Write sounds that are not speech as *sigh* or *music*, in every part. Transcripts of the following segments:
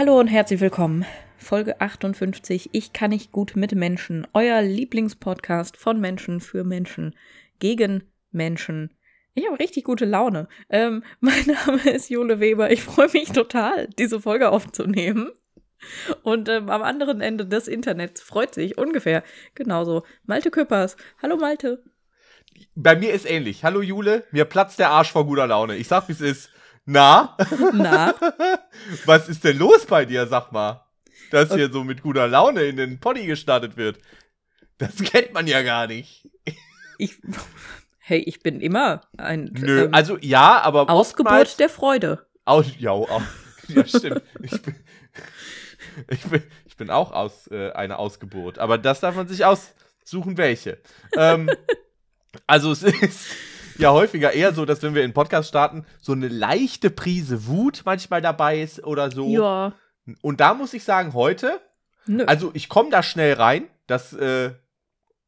Hallo und herzlich willkommen. Folge 58. Ich kann nicht gut mit Menschen. Euer Lieblingspodcast von Menschen für Menschen gegen Menschen. Ich habe richtig gute Laune. Ähm, *laughs* mein Name ist Jule Weber. Ich freue mich total, diese Folge aufzunehmen. Und ähm, am anderen Ende des Internets freut sich ungefähr genauso Malte Küppers. Hallo Malte. Bei mir ist ähnlich. Hallo Jule, mir platzt der Arsch vor guter Laune. Ich sag, wie es ist. Na? Na? *laughs* Was ist denn los bei dir, sag mal? Dass hier so mit guter Laune in den Poddy gestartet wird. Das *laughs* kennt man ja gar nicht. Ich, hey, ich bin immer ein. Nö, ähm, also ja, aber. Ausgeburt der Freude. Aus, ja, auch, *laughs* ja, stimmt. ich, bin, ich, bin, ich bin auch aus, äh, eine Ausgeburt. Aber das darf man sich aussuchen, welche. ähm, also es ist ja häufiger eher so, dass wenn wir in Podcast starten, so eine leichte Prise Wut manchmal dabei ist oder so. Ja. Und da muss ich sagen, heute, Nö. also ich komme da schnell rein, das äh,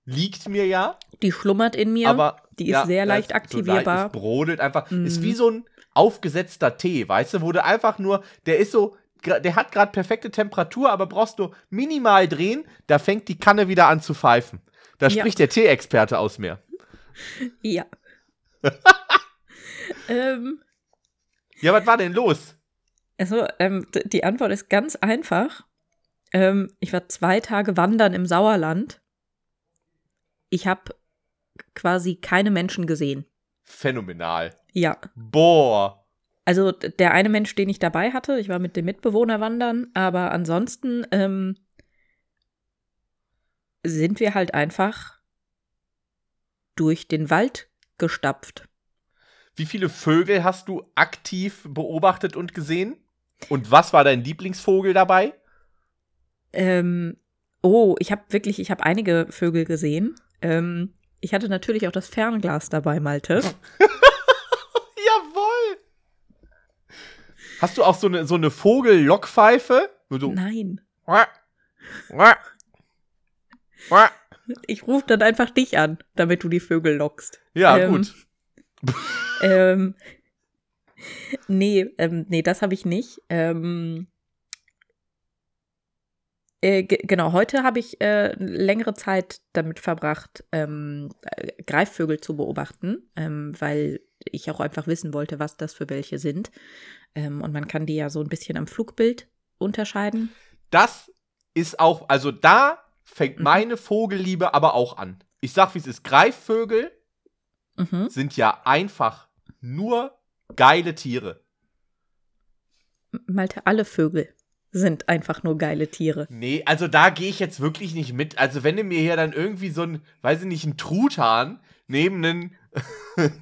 liegt mir ja. Die schlummert in mir, aber die ist ja, sehr leicht aktivierbar. So leicht, es brodelt einfach, mm. ist wie so ein aufgesetzter Tee, weißt du, wo du einfach nur, der ist so, der hat gerade perfekte Temperatur, aber brauchst du minimal drehen, da fängt die Kanne wieder an zu pfeifen. Da spricht ja. der Tee-Experte aus mir. Ja. Ähm, ja, was war denn los? Also, ähm, die Antwort ist ganz einfach. Ähm, ich war zwei Tage wandern im Sauerland. Ich habe quasi keine Menschen gesehen. Phänomenal. Ja. Boah. Also der eine Mensch, den ich dabei hatte, ich war mit dem Mitbewohner wandern, aber ansonsten ähm, sind wir halt einfach durch den Wald gestapft. Wie viele Vögel hast du aktiv beobachtet und gesehen? Und was war dein Lieblingsvogel dabei? Ähm, oh, ich habe wirklich, ich habe einige Vögel gesehen. Ähm, ich hatte natürlich auch das Fernglas dabei, Malte. *laughs* Jawoll! Hast du auch so eine, so eine Vogellockpfeife? So Nein. Ich rufe dann einfach dich an, damit du die Vögel lockst. Ja, ähm, gut. *laughs* ähm, nee, ähm, nee, das habe ich nicht. Ähm, äh, genau, heute habe ich äh, längere Zeit damit verbracht, ähm, äh, Greifvögel zu beobachten, ähm, weil ich auch einfach wissen wollte, was das für welche sind. Ähm, und man kann die ja so ein bisschen am Flugbild unterscheiden. Das ist auch, also da fängt mhm. meine Vogelliebe aber auch an. Ich sag, wie es ist. Greifvögel mhm. sind ja einfach nur geile Tiere. Malte, alle Vögel sind einfach nur geile Tiere. Nee, also da gehe ich jetzt wirklich nicht mit. Also wenn du mir hier dann irgendwie so ein, weiß ich nicht, ein Truthahn neben einen, *laughs*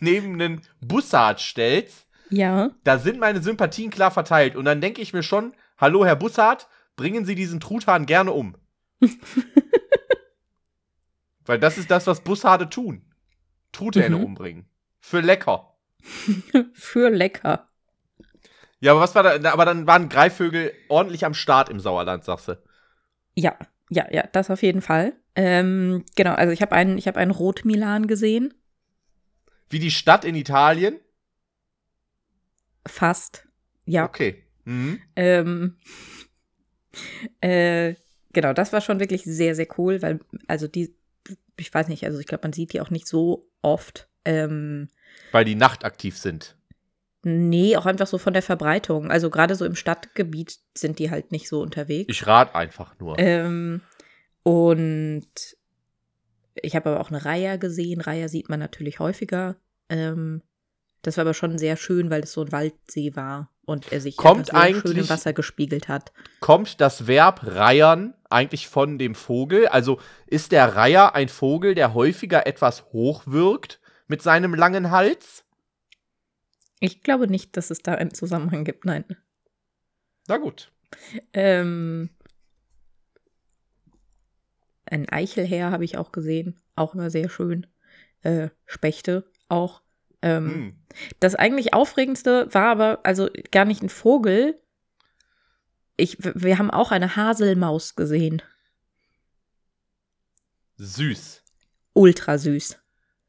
neben einen Bussard stellst, ja. da sind meine Sympathien klar verteilt. Und dann denke ich mir schon, hallo Herr Bussard, bringen Sie diesen Truthahn gerne um. *laughs* Weil das ist das, was Bussarde tun. Truthähne mhm. umbringen. Für lecker. *laughs* Für lecker. Ja, aber was war da? Aber dann waren Greifvögel ordentlich am Start im Sauerland, sagst du? Ja, ja, ja, das auf jeden Fall. Ähm, genau, also ich habe einen, ich habe einen Rotmilan gesehen. Wie die Stadt in Italien? Fast, ja. Okay. Mhm. Ähm, *laughs* äh, genau, das war schon wirklich sehr, sehr cool, weil, also die, ich weiß nicht, also ich glaube, man sieht die auch nicht so oft. Ähm, weil die nachtaktiv sind. Nee, auch einfach so von der Verbreitung. Also gerade so im Stadtgebiet sind die halt nicht so unterwegs. Ich rate einfach nur. Ähm, und ich habe aber auch eine Reiher gesehen. Reiher sieht man natürlich häufiger. Ähm, das war aber schon sehr schön, weil es so ein Waldsee war und er sich kommt sehr eigentlich, schön im Wasser gespiegelt hat. Kommt das Verb reiern eigentlich von dem Vogel? Also ist der Reiher ein Vogel, der häufiger etwas hoch wirkt mit seinem langen Hals? Ich glaube nicht, dass es da einen Zusammenhang gibt, nein. Na gut. Ähm, ein Eichelherr habe ich auch gesehen. Auch immer sehr schön. Äh, Spechte auch. Ähm, hm. Das eigentlich Aufregendste war aber also gar nicht ein Vogel. Ich, wir haben auch eine Haselmaus gesehen. Süß. Ultra süß.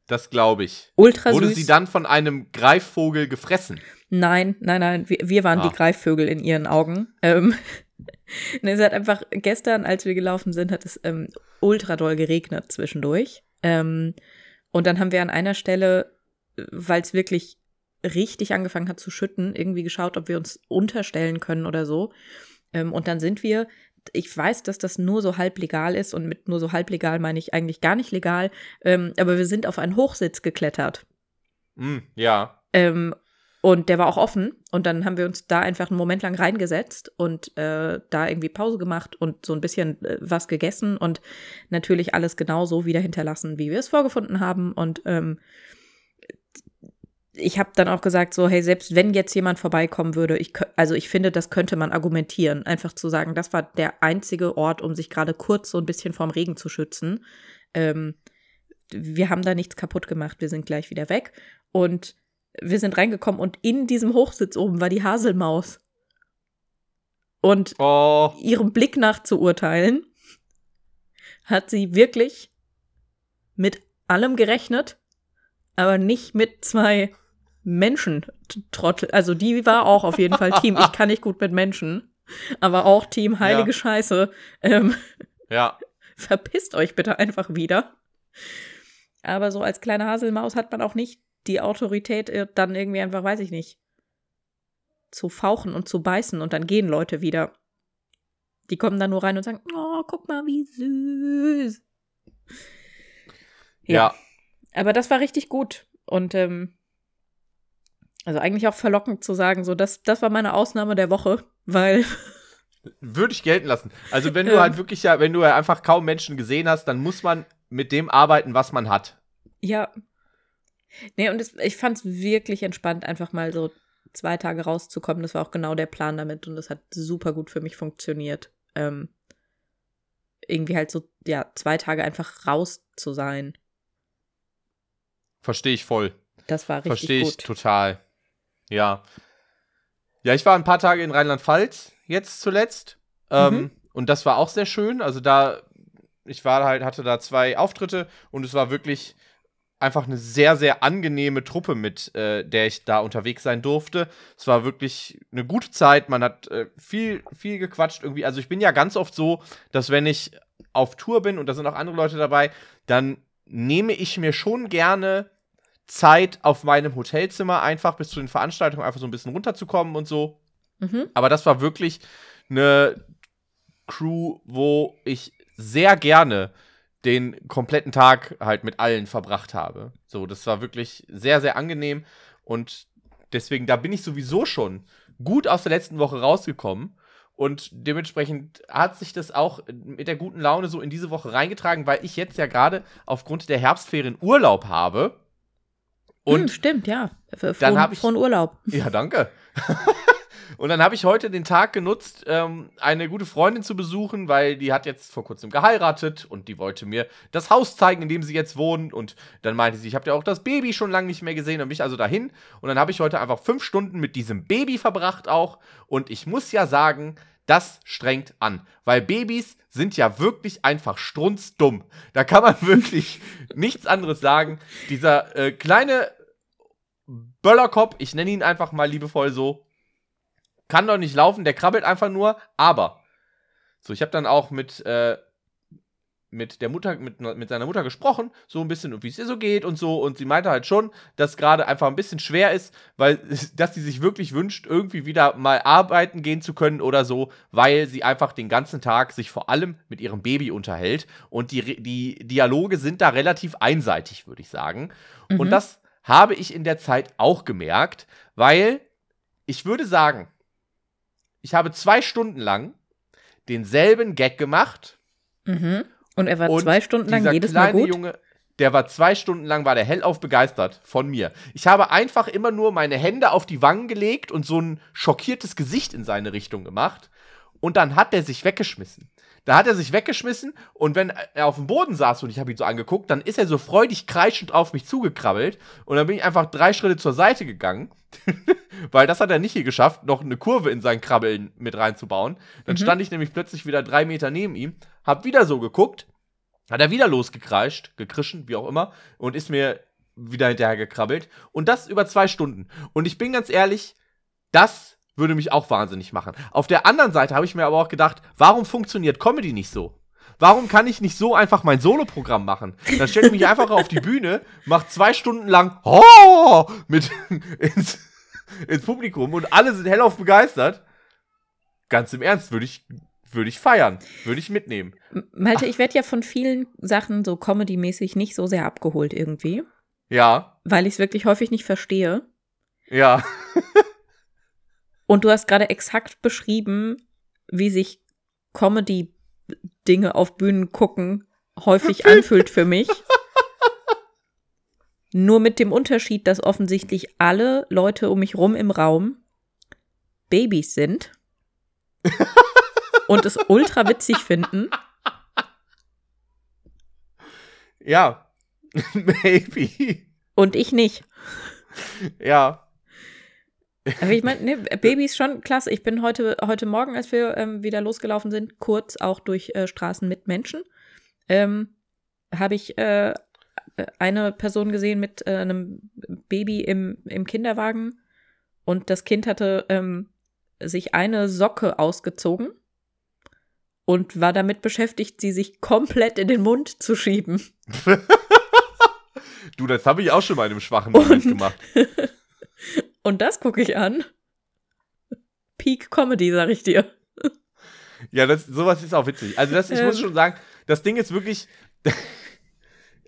Das glaube ich. Ultra Wurde süß. sie dann von einem Greifvogel gefressen? Nein, nein, nein, wir, wir waren Ah. die Greifvögel in ihren Augen. Ähm, nee, *laughs* es hat einfach, gestern, als wir gelaufen sind, hat es ähm, ultra doll geregnet zwischendurch. Ähm, und dann haben wir an einer Stelle, weil es wirklich richtig angefangen hat zu schütten, irgendwie geschaut, ob wir uns unterstellen können oder so. Ähm, und dann sind wir, ich weiß, dass das nur so halb legal ist und mit nur so halb legal meine ich eigentlich gar nicht legal, ähm, aber wir sind auf einen Hochsitz geklettert. Hm, ja. Ähm, und der war auch offen. Und dann haben wir uns da einfach einen Moment lang reingesetzt und äh, da irgendwie Pause gemacht und so ein bisschen äh, was gegessen und natürlich alles genauso wieder hinterlassen, wie wir es vorgefunden haben. Und ähm, ich habe dann auch gesagt, so, hey, selbst wenn jetzt jemand vorbeikommen würde, ich, also ich finde, das könnte man argumentieren. Einfach zu sagen, das war der einzige Ort, um sich gerade kurz so ein bisschen vorm Regen zu schützen. Ähm, wir haben da nichts kaputt gemacht, wir sind gleich wieder weg. Und wir sind reingekommen und in diesem Hochsitz oben war die Haselmaus. Und Oh, ihrem Blick nach zu urteilen, hat sie wirklich mit allem gerechnet, aber nicht mit zwei Menschen-Trottel. Also die war auch auf jeden Fall Team. Ich kann nicht gut mit Menschen, aber auch Team heilige Ja. Scheiße. Ähm, ja. *laughs* verpisst euch bitte einfach wieder. Aber so als kleine Haselmaus hat man auch nicht die Autorität, äh, dann irgendwie einfach, weiß ich nicht, zu fauchen und zu beißen und dann gehen Leute wieder. Die kommen dann nur rein und sagen, oh, guck mal, wie süß. Ja. Aber das war richtig gut. Und ähm, also eigentlich auch verlockend zu sagen, so, das, das war meine Ausnahme der Woche, weil *laughs* Würde ich gelten lassen. Also, wenn du halt wirklich ja, wenn du ja einfach kaum Menschen gesehen hast, dann muss man mit dem arbeiten, was man hat. Ja. Nee, und es, ich fand es wirklich entspannt, einfach mal so zwei Tage rauszukommen. Das war auch genau der Plan damit und das hat super gut für mich funktioniert. Ähm, irgendwie halt so, ja, zwei Tage einfach raus zu sein. Verstehe ich voll. Das war richtig Verstehe ich gut. total. Ja. Ja, ich war ein paar Tage in Rheinland-Pfalz jetzt zuletzt. Ähm, Mhm. und das war auch sehr schön. Also da, ich war halt, hatte da zwei Auftritte und es war wirklich einfach eine sehr, sehr angenehme Truppe, mit äh, der ich da unterwegs sein durfte. Es war wirklich eine gute Zeit. Man hat äh, viel, viel gequatscht irgendwie. Also ich bin ja ganz oft so, dass wenn ich auf Tour bin und da sind auch andere Leute dabei, dann nehme ich mir schon gerne Zeit auf meinem Hotelzimmer einfach bis zu den Veranstaltungen einfach so ein bisschen runterzukommen und so. Mhm. Aber das war wirklich eine Crew, wo ich sehr gerne den kompletten Tag halt mit allen verbracht habe. So, das war wirklich sehr, sehr angenehm und deswegen, da bin ich sowieso schon gut aus der letzten Woche rausgekommen und dementsprechend hat sich das auch mit der guten Laune so in diese Woche reingetragen, weil ich jetzt ja gerade aufgrund der Herbstferien Urlaub habe. Und Und stimmt, ja. F- Dann Frohen, hab ich- frohen Urlaub. *laughs* ja, danke. *laughs* Und dann habe ich heute den Tag genutzt, ähm, eine gute Freundin zu besuchen, weil die hat jetzt vor kurzem geheiratet und die wollte mir das Haus zeigen, in dem sie jetzt wohnen. Und dann meinte sie, ich habe ja auch das Baby schon lange nicht mehr gesehen und mich also dahin. Und dann habe ich heute einfach fünf Stunden mit diesem Baby verbracht auch. Und ich muss ja sagen, das strengt an. Weil Babys sind ja wirklich einfach strunzdumm. Da kann man *laughs* wirklich nichts anderes sagen. Dieser äh, kleine Böllerkopf, ich nenne ihn einfach mal liebevoll so, kann doch nicht laufen, der krabbelt einfach nur, aber. So, ich habe dann auch mit, äh, mit der Mutter, mit, mit seiner Mutter gesprochen, so ein bisschen, wie es ihr so geht und so. Und sie meinte halt schon, dass gerade einfach ein bisschen schwer ist, weil, *laughs* dass sie sich wirklich wünscht, irgendwie wieder mal arbeiten gehen zu können oder so, weil sie einfach den ganzen Tag sich vor allem mit ihrem Baby unterhält. Und die, die Dialoge sind da relativ einseitig, würde ich sagen. Und Mhm. das habe ich in der Zeit auch gemerkt, weil ich würde sagen, ich habe zwei Stunden lang denselben Gag gemacht. Mhm. Und er war und zwei Stunden lang jedes Mal gut. Junge, der war zwei Stunden lang, war der hellauf begeistert von mir. Ich habe einfach immer nur meine Hände auf die Wangen gelegt und so ein schockiertes Gesicht in seine Richtung gemacht. Und dann hat er sich weggeschmissen. Da hat er sich weggeschmissen und wenn er auf dem Boden saß und ich habe ihn so angeguckt, dann ist er so freudig kreischend auf mich zugekrabbelt und dann bin ich einfach drei Schritte zur Seite gegangen, *laughs* weil das hat er nicht hier geschafft, noch eine Kurve in sein Krabbeln mit reinzubauen. Dann Mhm. stand ich nämlich plötzlich wieder drei Meter neben ihm, hab wieder so geguckt, hat er wieder losgekreischt, gekrischen, wie auch immer, und ist mir wieder hinterher gekrabbelt. Und das über zwei Stunden. Und ich bin ganz ehrlich, das würde mich auch wahnsinnig machen. Auf der anderen Seite habe ich mir aber auch gedacht, warum funktioniert Comedy nicht so? Warum kann ich nicht so einfach mein Soloprogramm machen? Dann stelle ich mich einfach auf die Bühne, mache zwei Stunden lang oh, mit *laughs* ins, ins Publikum und alle sind hellauf begeistert. Ganz im Ernst, würde ich, würde ich feiern, würde ich mitnehmen. Malte, ich werde ja von vielen Sachen so comedy-mäßig nicht so sehr abgeholt irgendwie. Ja. Weil ich es wirklich häufig nicht verstehe. Ja. Und du hast gerade exakt beschrieben, wie sich Comedy Dinge auf Bühnen gucken häufig *laughs* anfühlt für mich. Nur mit dem Unterschied, dass offensichtlich alle Leute um mich rum im Raum Babys sind und es ultra witzig finden. Ja, *laughs* Baby. Und ich nicht. Ja. Aber ich meine, ne, Baby ist schon klasse. Ich bin heute, heute Morgen, als wir ähm, wieder losgelaufen sind, kurz auch durch äh, Straßen mit Menschen, ähm, habe ich äh, eine Person gesehen mit äh, einem Baby im, im Kinderwagen und das Kind hatte ähm, sich eine Socke ausgezogen und war damit beschäftigt, sie sich komplett in den Mund zu schieben. *laughs* du, das habe ich auch schon mal in einem schwachen Moment und gemacht. *laughs* Und das gucke ich an. Peak Comedy, sag ich dir. Ja, das, sowas ist auch witzig. Also, das, ich ähm. muss schon sagen, das Ding ist wirklich. *laughs*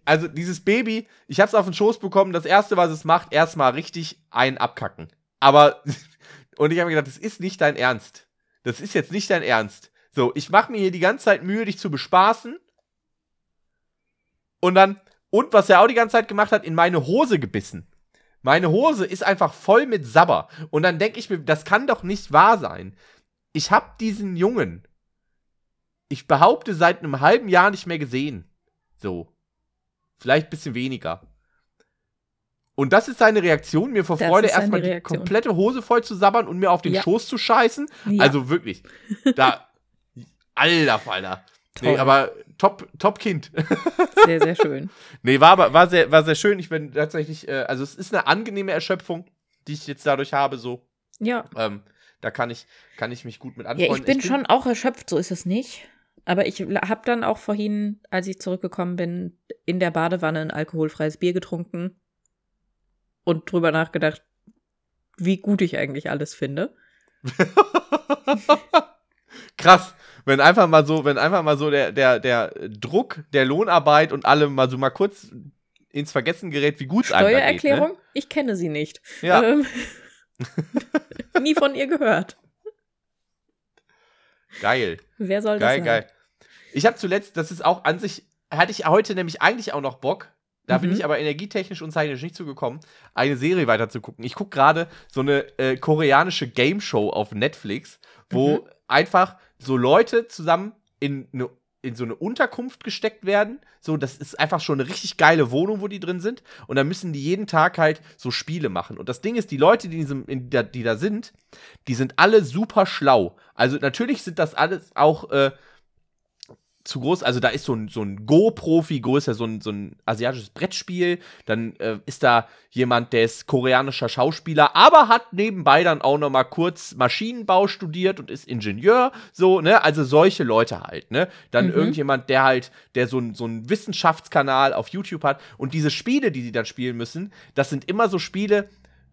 also, dieses Baby, ich hab's auf den Schoß bekommen. Das erste, was es macht, erstmal richtig ein abkacken. Aber. *laughs* Und ich habe mir gedacht, das ist nicht dein Ernst. Das ist jetzt nicht dein Ernst. So, ich mache mir hier die ganze Zeit Mühe, dich zu bespaßen. Und dann. Und was er auch die ganze Zeit gemacht hat, in meine Hose gebissen. Meine Hose ist einfach voll mit Sabber. Und dann denke ich mir, das kann doch nicht wahr sein. Ich habe diesen Jungen, ich behaupte, seit einem halben Jahr nicht mehr gesehen. So. Vielleicht ein bisschen weniger. Und das ist seine Reaktion, mir vor das Freude erstmal die komplette Hose voll zu sabbern und mir auf den ja. Schoß zu scheißen. Ja. Also wirklich. Da. *laughs* Alter Falter. Nee, aber top, top Kind. *laughs* Sehr, sehr schön. nee, war aber war sehr, war sehr schön. Ich bin tatsächlich, äh, also es ist eine angenehme Erschöpfung, die ich jetzt dadurch habe, so. Ja. Ähm, da kann ich, kann ich mich gut mit anfreunden. Ja, ich bin, ich bin schon auch erschöpft, so ist es nicht. Aber ich habe dann auch vorhin, als ich zurückgekommen bin, in der Badewanne ein alkoholfreies Bier getrunken und drüber nachgedacht, wie gut ich eigentlich alles finde. *laughs* Krass wenn einfach mal so, wenn einfach mal so der, der, der Druck der Lohnarbeit und allem mal so mal kurz ins Vergessen gerät, wie gut es einem Steuererklärung? Ne? Ich kenne sie nicht. Ja. Ähm, *laughs* nie von ihr gehört. Geil. Wer soll geil, das Geil, geil. Ich habe zuletzt, das ist auch an sich, hatte ich heute nämlich eigentlich auch noch Bock, da mhm. bin ich aber energietechnisch und zeitlich nicht zugekommen, eine Serie weiter zu gucken. Ich gucke gerade so eine äh, koreanische Game Show auf Netflix, wo mhm. einfach so Leute zusammen in, eine, in so eine Unterkunft gesteckt werden. So, das ist einfach schon eine richtig geile Wohnung, wo die drin sind. Und dann müssen die jeden Tag halt so Spiele machen. Und das Ding ist, die Leute, die, diesem, in die da sind, die sind alle super schlau. Also natürlich sind das alles auch äh, zu groß. Also da ist so ein, so ein Go-Profi, größer, so ein, so ein asiatisches Brettspiel. Dann äh, ist da jemand, der ist koreanischer Schauspieler, aber hat nebenbei dann auch noch mal kurz Maschinenbau studiert und ist Ingenieur. So, ne? Also solche Leute halt, ne? Dann mhm. irgendjemand, der halt, der so, ein, so einen Wissenschaftskanal auf YouTube hat. Und diese Spiele, die die dann spielen müssen, das sind immer so Spiele,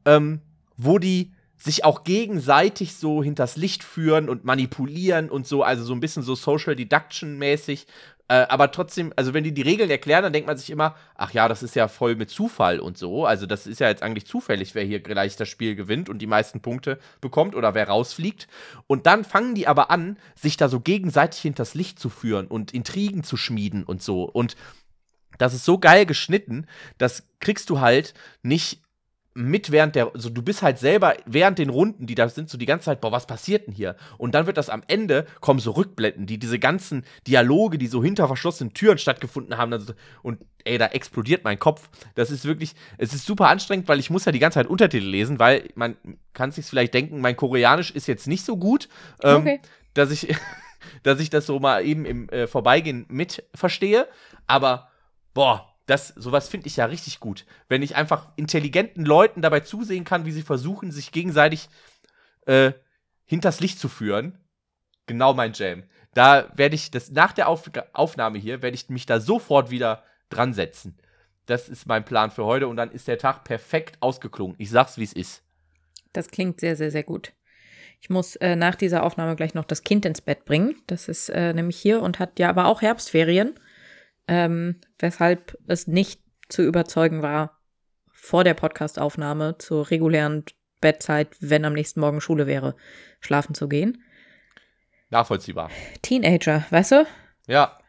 ähm, wo die sich auch gegenseitig so hinters Licht führen und manipulieren und so, also so ein bisschen so Social Deduction mäßig. Äh, aber trotzdem, also wenn die die Regeln erklären, dann denkt man sich immer, ach ja, das ist ja voll mit Zufall und so. Also das ist ja jetzt eigentlich zufällig, wer hier gleich das Spiel gewinnt und die meisten Punkte bekommt oder wer rausfliegt. Und dann fangen die aber an, sich da so gegenseitig hinters Licht zu führen und Intrigen zu schmieden und so. Und das ist so geil geschnitten, das kriegst du halt nicht mit während der, so du bist halt selber während den Runden, die da sind, so die ganze Zeit, boah, was passiert denn hier? Und dann wird das am Ende, kommen so Rückblenden, die diese ganzen Dialoge, die so hinter verschlossenen Türen stattgefunden haben, also, und ey, da explodiert mein Kopf. Das ist wirklich, es ist super anstrengend, weil ich muss ja die ganze Zeit Untertitel lesen, weil man kann sich vielleicht denken, mein Koreanisch ist jetzt nicht so gut, ähm, okay. dass ich, *laughs* dass ich das so mal eben im äh, Vorbeigehen mit verstehe, aber boah, das, sowas finde ich ja richtig gut. Wenn ich einfach intelligenten Leuten dabei zusehen kann, wie sie versuchen, sich gegenseitig äh, hinters Licht zu führen. Genau mein Jam. Da werde ich das nach der Auf Aufnahme hier, werde ich mich da sofort wieder dran setzen. Das ist mein Plan für heute und dann ist der Tag perfekt ausgeklungen. Ich sag's, wie es ist. Das klingt sehr, sehr, sehr gut. Ich muss äh, nach dieser Aufnahme gleich noch das Kind ins Bett bringen. Das ist äh, nämlich hier und hat ja aber auch Herbstferien ähm, weshalb es nicht zu überzeugen war, vor der Podcastaufnahme zur regulären Bettzeit, wenn am nächsten Morgen Schule wäre, schlafen zu gehen. Nachvollziehbar. Teenager, weißt du? Ja.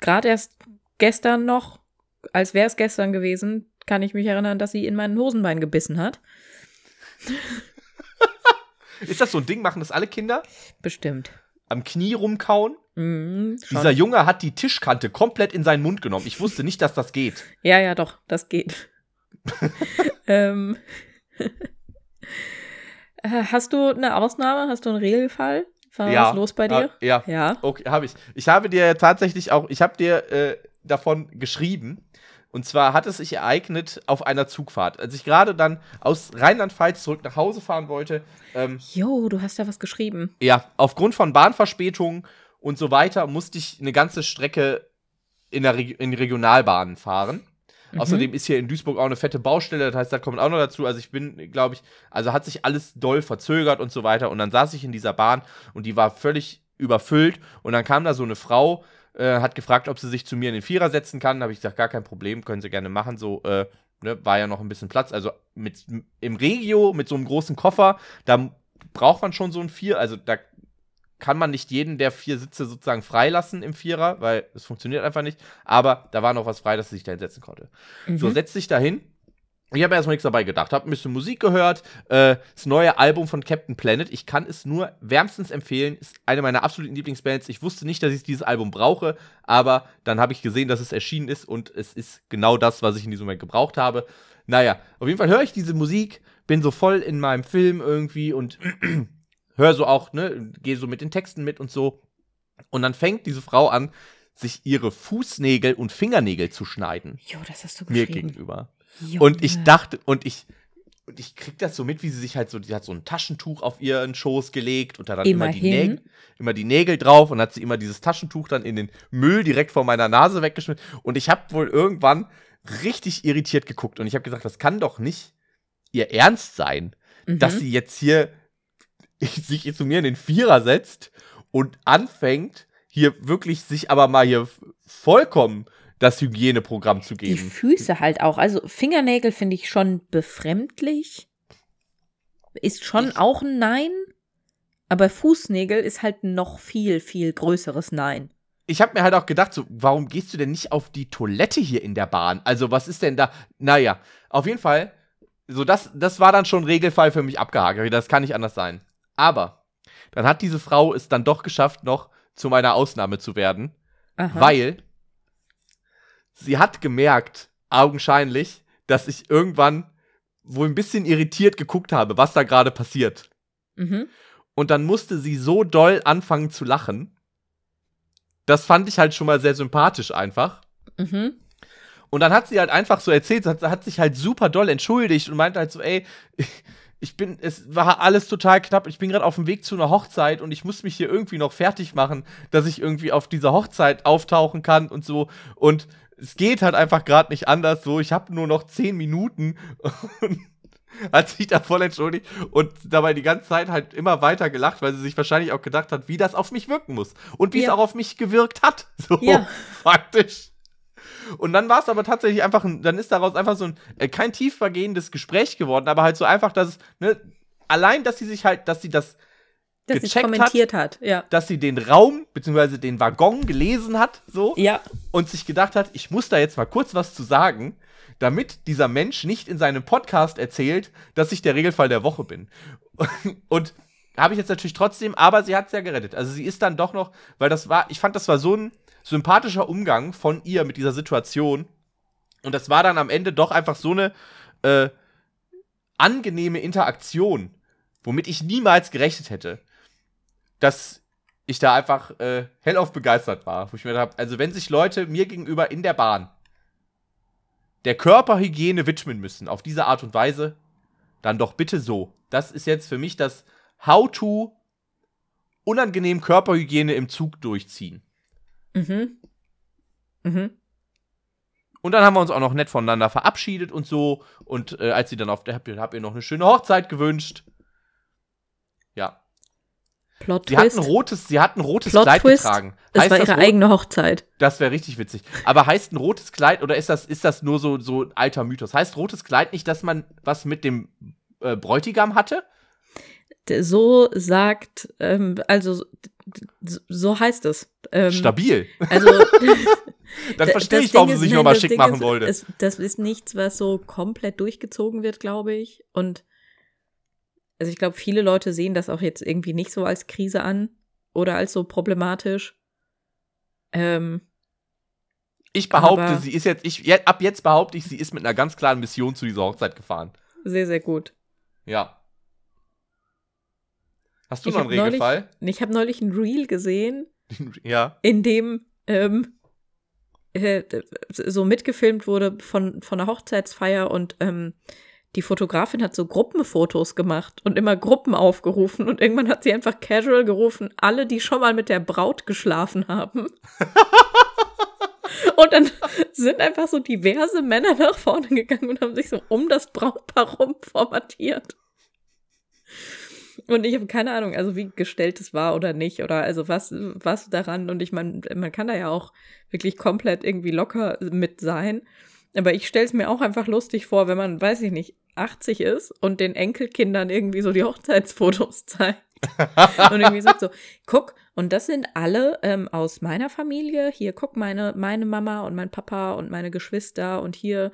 Gerade erst gestern noch, als wäre es gestern gewesen, kann ich mich erinnern, dass sie in meinen Hosenbein gebissen hat. *laughs* Ist das so ein Ding? Machen das alle Kinder? Bestimmt. Am Knie rumkauen? Mhm, Dieser Junge hat die Tischkante komplett in seinen Mund genommen. Ich wusste nicht, dass das geht. Ja, ja, doch, das geht. *laughs* ähm. Äh, hast du eine Ausnahme? Hast du einen Regelfall? War ja, was los bei dir? Äh, ja. Ja. Okay, habe ich. Ich habe dir tatsächlich auch, ich habe dir äh, davon geschrieben. Und zwar hat es sich ereignet auf einer Zugfahrt. Als ich gerade dann aus Rheinland-Pfalz zurück nach Hause fahren wollte. Ähm, jo, du hast ja was geschrieben. Ja, aufgrund von Bahnverspätungen und so weiter musste ich eine ganze Strecke in, der Re in Regionalbahnen fahren. Mhm. Außerdem ist hier in Duisburg auch eine fette Baustelle, das heißt, da kommt auch noch dazu. Also ich bin, glaube ich, also hat sich alles doll verzögert und so weiter. Und dann saß ich in dieser Bahn und die war völlig überfüllt. Und dann kam da so eine Frau, äh, hat gefragt, ob sie sich zu mir in den Vierer setzen kann. Da habe ich gesagt, gar kein Problem, können sie gerne machen. So, äh, ne, war ja noch ein bisschen Platz. Also mit, im Regio, mit so einem großen Koffer, da braucht man schon so ein Vier. Also da kann man nicht jeden der vier Sitze sozusagen freilassen im Vierer, weil es funktioniert einfach nicht. Aber da war noch was frei, dass sie sich da hinsetzen konnte. Mhm. So, setzt sich da hin. Ich habe erstmal nichts dabei gedacht, habe ein bisschen Musik gehört. Äh, das neue Album von Captain Planet. Ich kann es nur wärmstens empfehlen. Ist eine meiner absoluten Lieblingsbands. Ich wusste nicht, dass ich dieses Album brauche, aber dann habe ich gesehen, dass es erschienen ist und es ist genau das, was ich in diesem Moment gebraucht habe. Naja, auf jeden Fall höre ich diese Musik, bin so voll in meinem Film irgendwie und *clears throat* höre so auch, ne, gehe so mit den Texten mit und so. Und dann fängt diese Frau an, sich ihre Fußnägel und Fingernägel zu schneiden. Jo, das hast du geschrieben. Mir gegenüber. Junge. Und ich dachte, und ich, und ich krieg das so mit, wie sie sich halt so, die hat so ein Taschentuch auf ihren Schoß gelegt und da dann immer die, Nägel, immer die Nägel drauf und hat sie immer dieses Taschentuch dann in den Müll direkt vor meiner Nase weggeschmissen. Und ich habe wohl irgendwann richtig irritiert geguckt und ich habe gesagt, das kann doch nicht ihr Ernst sein, mhm. dass sie jetzt hier *laughs* sich zu mir in den Vierer setzt und anfängt, hier wirklich sich aber mal hier vollkommen das Hygieneprogramm zu geben. Die Füße halt auch. Also Fingernägel finde ich schon befremdlich. Ist schon ich auch ein Nein. Aber Fußnägel ist halt noch viel, viel größeres Nein. Ich habe mir halt auch gedacht, so, warum gehst du denn nicht auf die Toilette hier in der Bahn? Also, was ist denn da? Naja, auf jeden Fall, so das, das war dann schon Regelfall für mich abgehakt. Das kann nicht anders sein. Aber dann hat diese Frau es dann doch geschafft, noch zu meiner Ausnahme zu werden, Aha. weil sie hat gemerkt, augenscheinlich, dass ich irgendwann wohl ein bisschen irritiert geguckt habe, was da gerade passiert. Mhm. Und dann musste sie so doll anfangen zu lachen. Das fand ich halt schon mal sehr sympathisch einfach. Mhm. Und dann hat sie halt einfach so erzählt, hat, hat sich halt super doll entschuldigt und meinte halt so, ey, *laughs* ich bin, es war alles total knapp. Ich bin gerade auf dem Weg zu einer Hochzeit und ich muss mich hier irgendwie noch fertig machen, dass ich irgendwie auf dieser Hochzeit auftauchen kann und so. Und es geht halt einfach gerade nicht anders. So, ich habe nur noch zehn Minuten und *laughs* hat sich da voll entschuldigt und dabei die ganze Zeit halt immer weiter gelacht, weil sie sich wahrscheinlich auch gedacht hat, wie das auf mich wirken muss und wie ja. es auch auf mich gewirkt hat. *laughs* So ja. faktisch. Und dann war es aber tatsächlich einfach, ein, dann ist daraus einfach so ein, äh, kein tiefergehendes Gespräch geworden, aber halt so einfach, dass es, ne, allein, dass sie sich halt, dass sie das dass gecheckt kommentiert hat, hat, ja. dass sie den Raum bzw. den Waggon gelesen hat, so ja. und sich gedacht hat, ich muss da jetzt mal kurz was zu sagen, damit dieser Mensch nicht in seinem Podcast erzählt, dass ich der Regelfall der Woche bin. *laughs* Und habe ich jetzt natürlich trotzdem, aber sie hat es ja gerettet. Also sie ist dann doch noch, weil das war, ich fand, das war so ein sympathischer Umgang von ihr mit dieser Situation. Und das war dann am Ende doch einfach so eine äh, angenehme Interaktion, womit ich niemals gerechnet hätte, dass ich da einfach äh, hellauf begeistert war. Wo ich mir gedacht also wenn sich Leute mir gegenüber in der Bahn der Körperhygiene widmen müssen, auf diese Art und Weise, dann doch bitte so. Das ist jetzt für mich das How-to unangenehm Körperhygiene im Zug durchziehen. Mhm. Mhm. Und dann haben wir uns auch noch nett voneinander verabschiedet und so. Und äh, als sie dann auf der, hab, hab ihr noch eine schöne Hochzeit gewünscht. Ja. Plot Sie hat ein rotes, sie hat ein rotes Plot Kleid Twist. getragen. Es Heißt war ihre eigene Hochzeit. Das wäre richtig witzig. Aber heißt ein rotes Kleid oder ist das, ist das nur so, so ein alter Mythos? Heißt rotes Kleid nicht, dass man was mit dem äh, Bräutigam hatte? So sagt, ähm, also so heißt es. Ähm, Stabil. Also *laughs* *laughs* Dann verstehe ich, warum sie ist- sich nochmal schick Ding machen ist, wollte. Es, das ist nichts, was so komplett durchgezogen wird, glaube ich. Und also ich glaube, viele Leute sehen das auch jetzt irgendwie nicht so als Krise an oder als so problematisch. Ähm, Ich behaupte, sie ist jetzt, ich, ab jetzt behaupte ich, sie ist mit einer ganz klaren Mission zu dieser Hochzeit gefahren. sehr, sehr gut. Ja. Hast du Ich noch einen neulich- Regelfall? Ich habe neulich ein Reel gesehen, *laughs* ja. in dem ähm, äh, so mitgefilmt wurde von, von einer Hochzeitsfeier und ähm, die Fotografin hat so Gruppenfotos gemacht und immer Gruppen aufgerufen und irgendwann hat sie einfach casual gerufen, alle, die schon mal mit der Braut geschlafen haben. *laughs* und dann sind einfach so diverse Männer nach vorne gegangen und haben sich so um das Brautpaar rum formatiert. Und ich habe keine Ahnung, also wie gestellt es war oder nicht, oder also was, was daran. Und ich meine, man kann da ja auch wirklich komplett irgendwie locker mit sein. Aber ich stelle es mir auch einfach lustig vor, wenn man, weiß ich nicht, 80 ist und den Enkelkindern irgendwie so die *laughs* Hochzeitsfotos zeigt. *laughs* und irgendwie sagt so, guck, und das sind alle ähm, aus meiner Familie. Hier, guck, meine, meine Mama und mein Papa und meine Geschwister und hier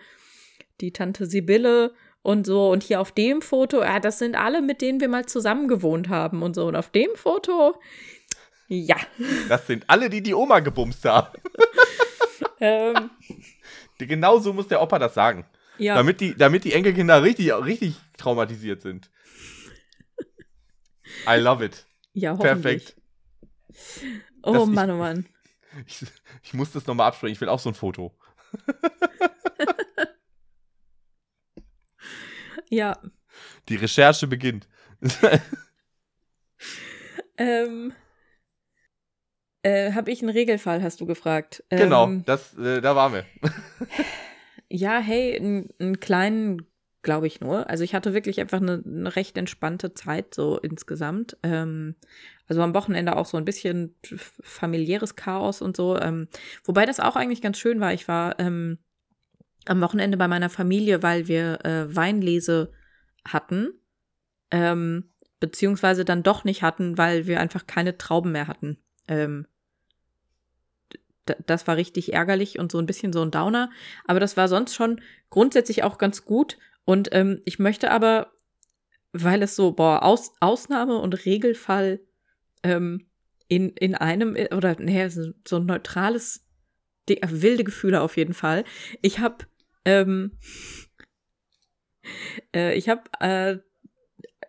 die Tante Sibylle und so. Und hier auf dem Foto, ja, das sind alle, mit denen wir mal zusammen gewohnt haben und so. Und auf dem Foto, ja. Das sind alle, die die Oma gebumst haben. *laughs* Ähm, Genau so muss der Opa das sagen. ja. Damit, die, damit die Enkelkinder richtig, richtig traumatisiert sind. I love it. ja. Perfekt. Oh Das- ich- Mann, oh Mann. *laughs* Ich, ich muss das nochmal absprechen. Ich will auch so ein Foto. *laughs* Ja. Die Recherche beginnt. *laughs* Ähm, äh, Habe ich einen Regelfall, hast du gefragt. genau, Ähm, das, äh, da waren wir. Ja, hey, einen kleinen, glaube ich nur. Also ich hatte wirklich einfach eine, eine recht entspannte Zeit so insgesamt. Ähm, also am Wochenende auch so ein bisschen familiäres Chaos und so. Ähm, wobei das auch eigentlich ganz schön war. Ich war ähm, am Wochenende bei meiner Familie, weil wir äh, Weinlese hatten. Ähm, beziehungsweise dann doch nicht hatten, weil wir einfach keine Trauben mehr hatten. Ähm, das war richtig ärgerlich und so ein bisschen so ein Downer. Aber das war sonst schon grundsätzlich auch ganz gut. Und ähm, ich möchte aber, weil es so, boah, Aus, Ausnahme und Regelfall ähm, in, in einem, äh, oder nee, so, ein neutrales, die, äh, wilde Gefühle auf jeden Fall. Ich habe, ähm, *laughs* äh, ich habe, äh,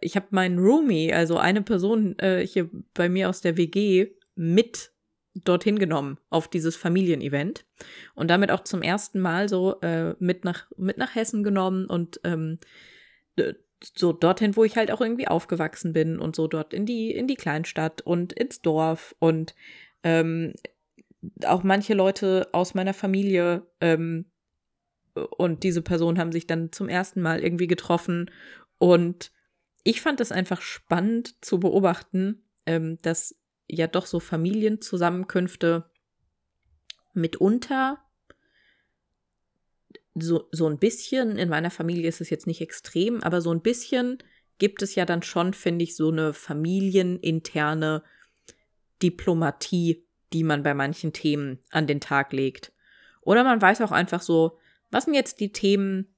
ich habe meinen Roomie, also eine Person äh, hier bei mir aus der WG, mit dorthin genommen auf dieses Familienevent. Und damit auch zum ersten Mal so äh, mit nach mit nach Hessen genommen und ähm, so dorthin, wo ich halt auch irgendwie aufgewachsen bin und so dort in die in die Kleinstadt und ins Dorf. Und ähm, auch manche Leute aus meiner Familie ähm, und diese Personen haben sich dann zum ersten Mal irgendwie getroffen. Und ich fand das einfach spannend zu beobachten, ähm, dass ja doch so Familienzusammenkünfte mitunter so, so ein bisschen, in meiner Familie ist es jetzt nicht extrem, aber so ein bisschen gibt es ja dann schon, finde ich, so eine familieninterne Diplomatie, die man bei manchen Themen an den Tag legt. Oder man weiß auch einfach so, was sind jetzt die Themen,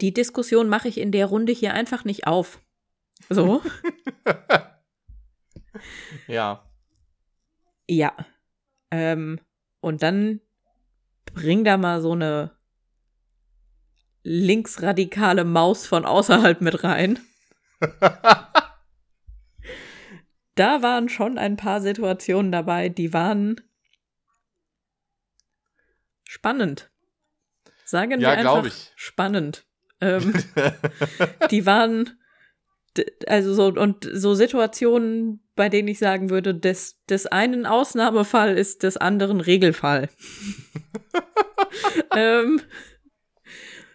die Diskussion mache ich in der Runde hier einfach nicht auf. So. *laughs* ja. Ja. Ähm, und dann bring da mal so eine linksradikale Maus von außerhalb mit rein. *laughs* Da waren schon ein paar Situationen dabei, die waren spannend. Sagen Ja, wir einfach ich. spannend. Ähm, *laughs* die waren also so und so Situationen, bei denen ich sagen würde, des, des einen Ausnahmefall ist des anderen Regelfall. *laughs* ähm,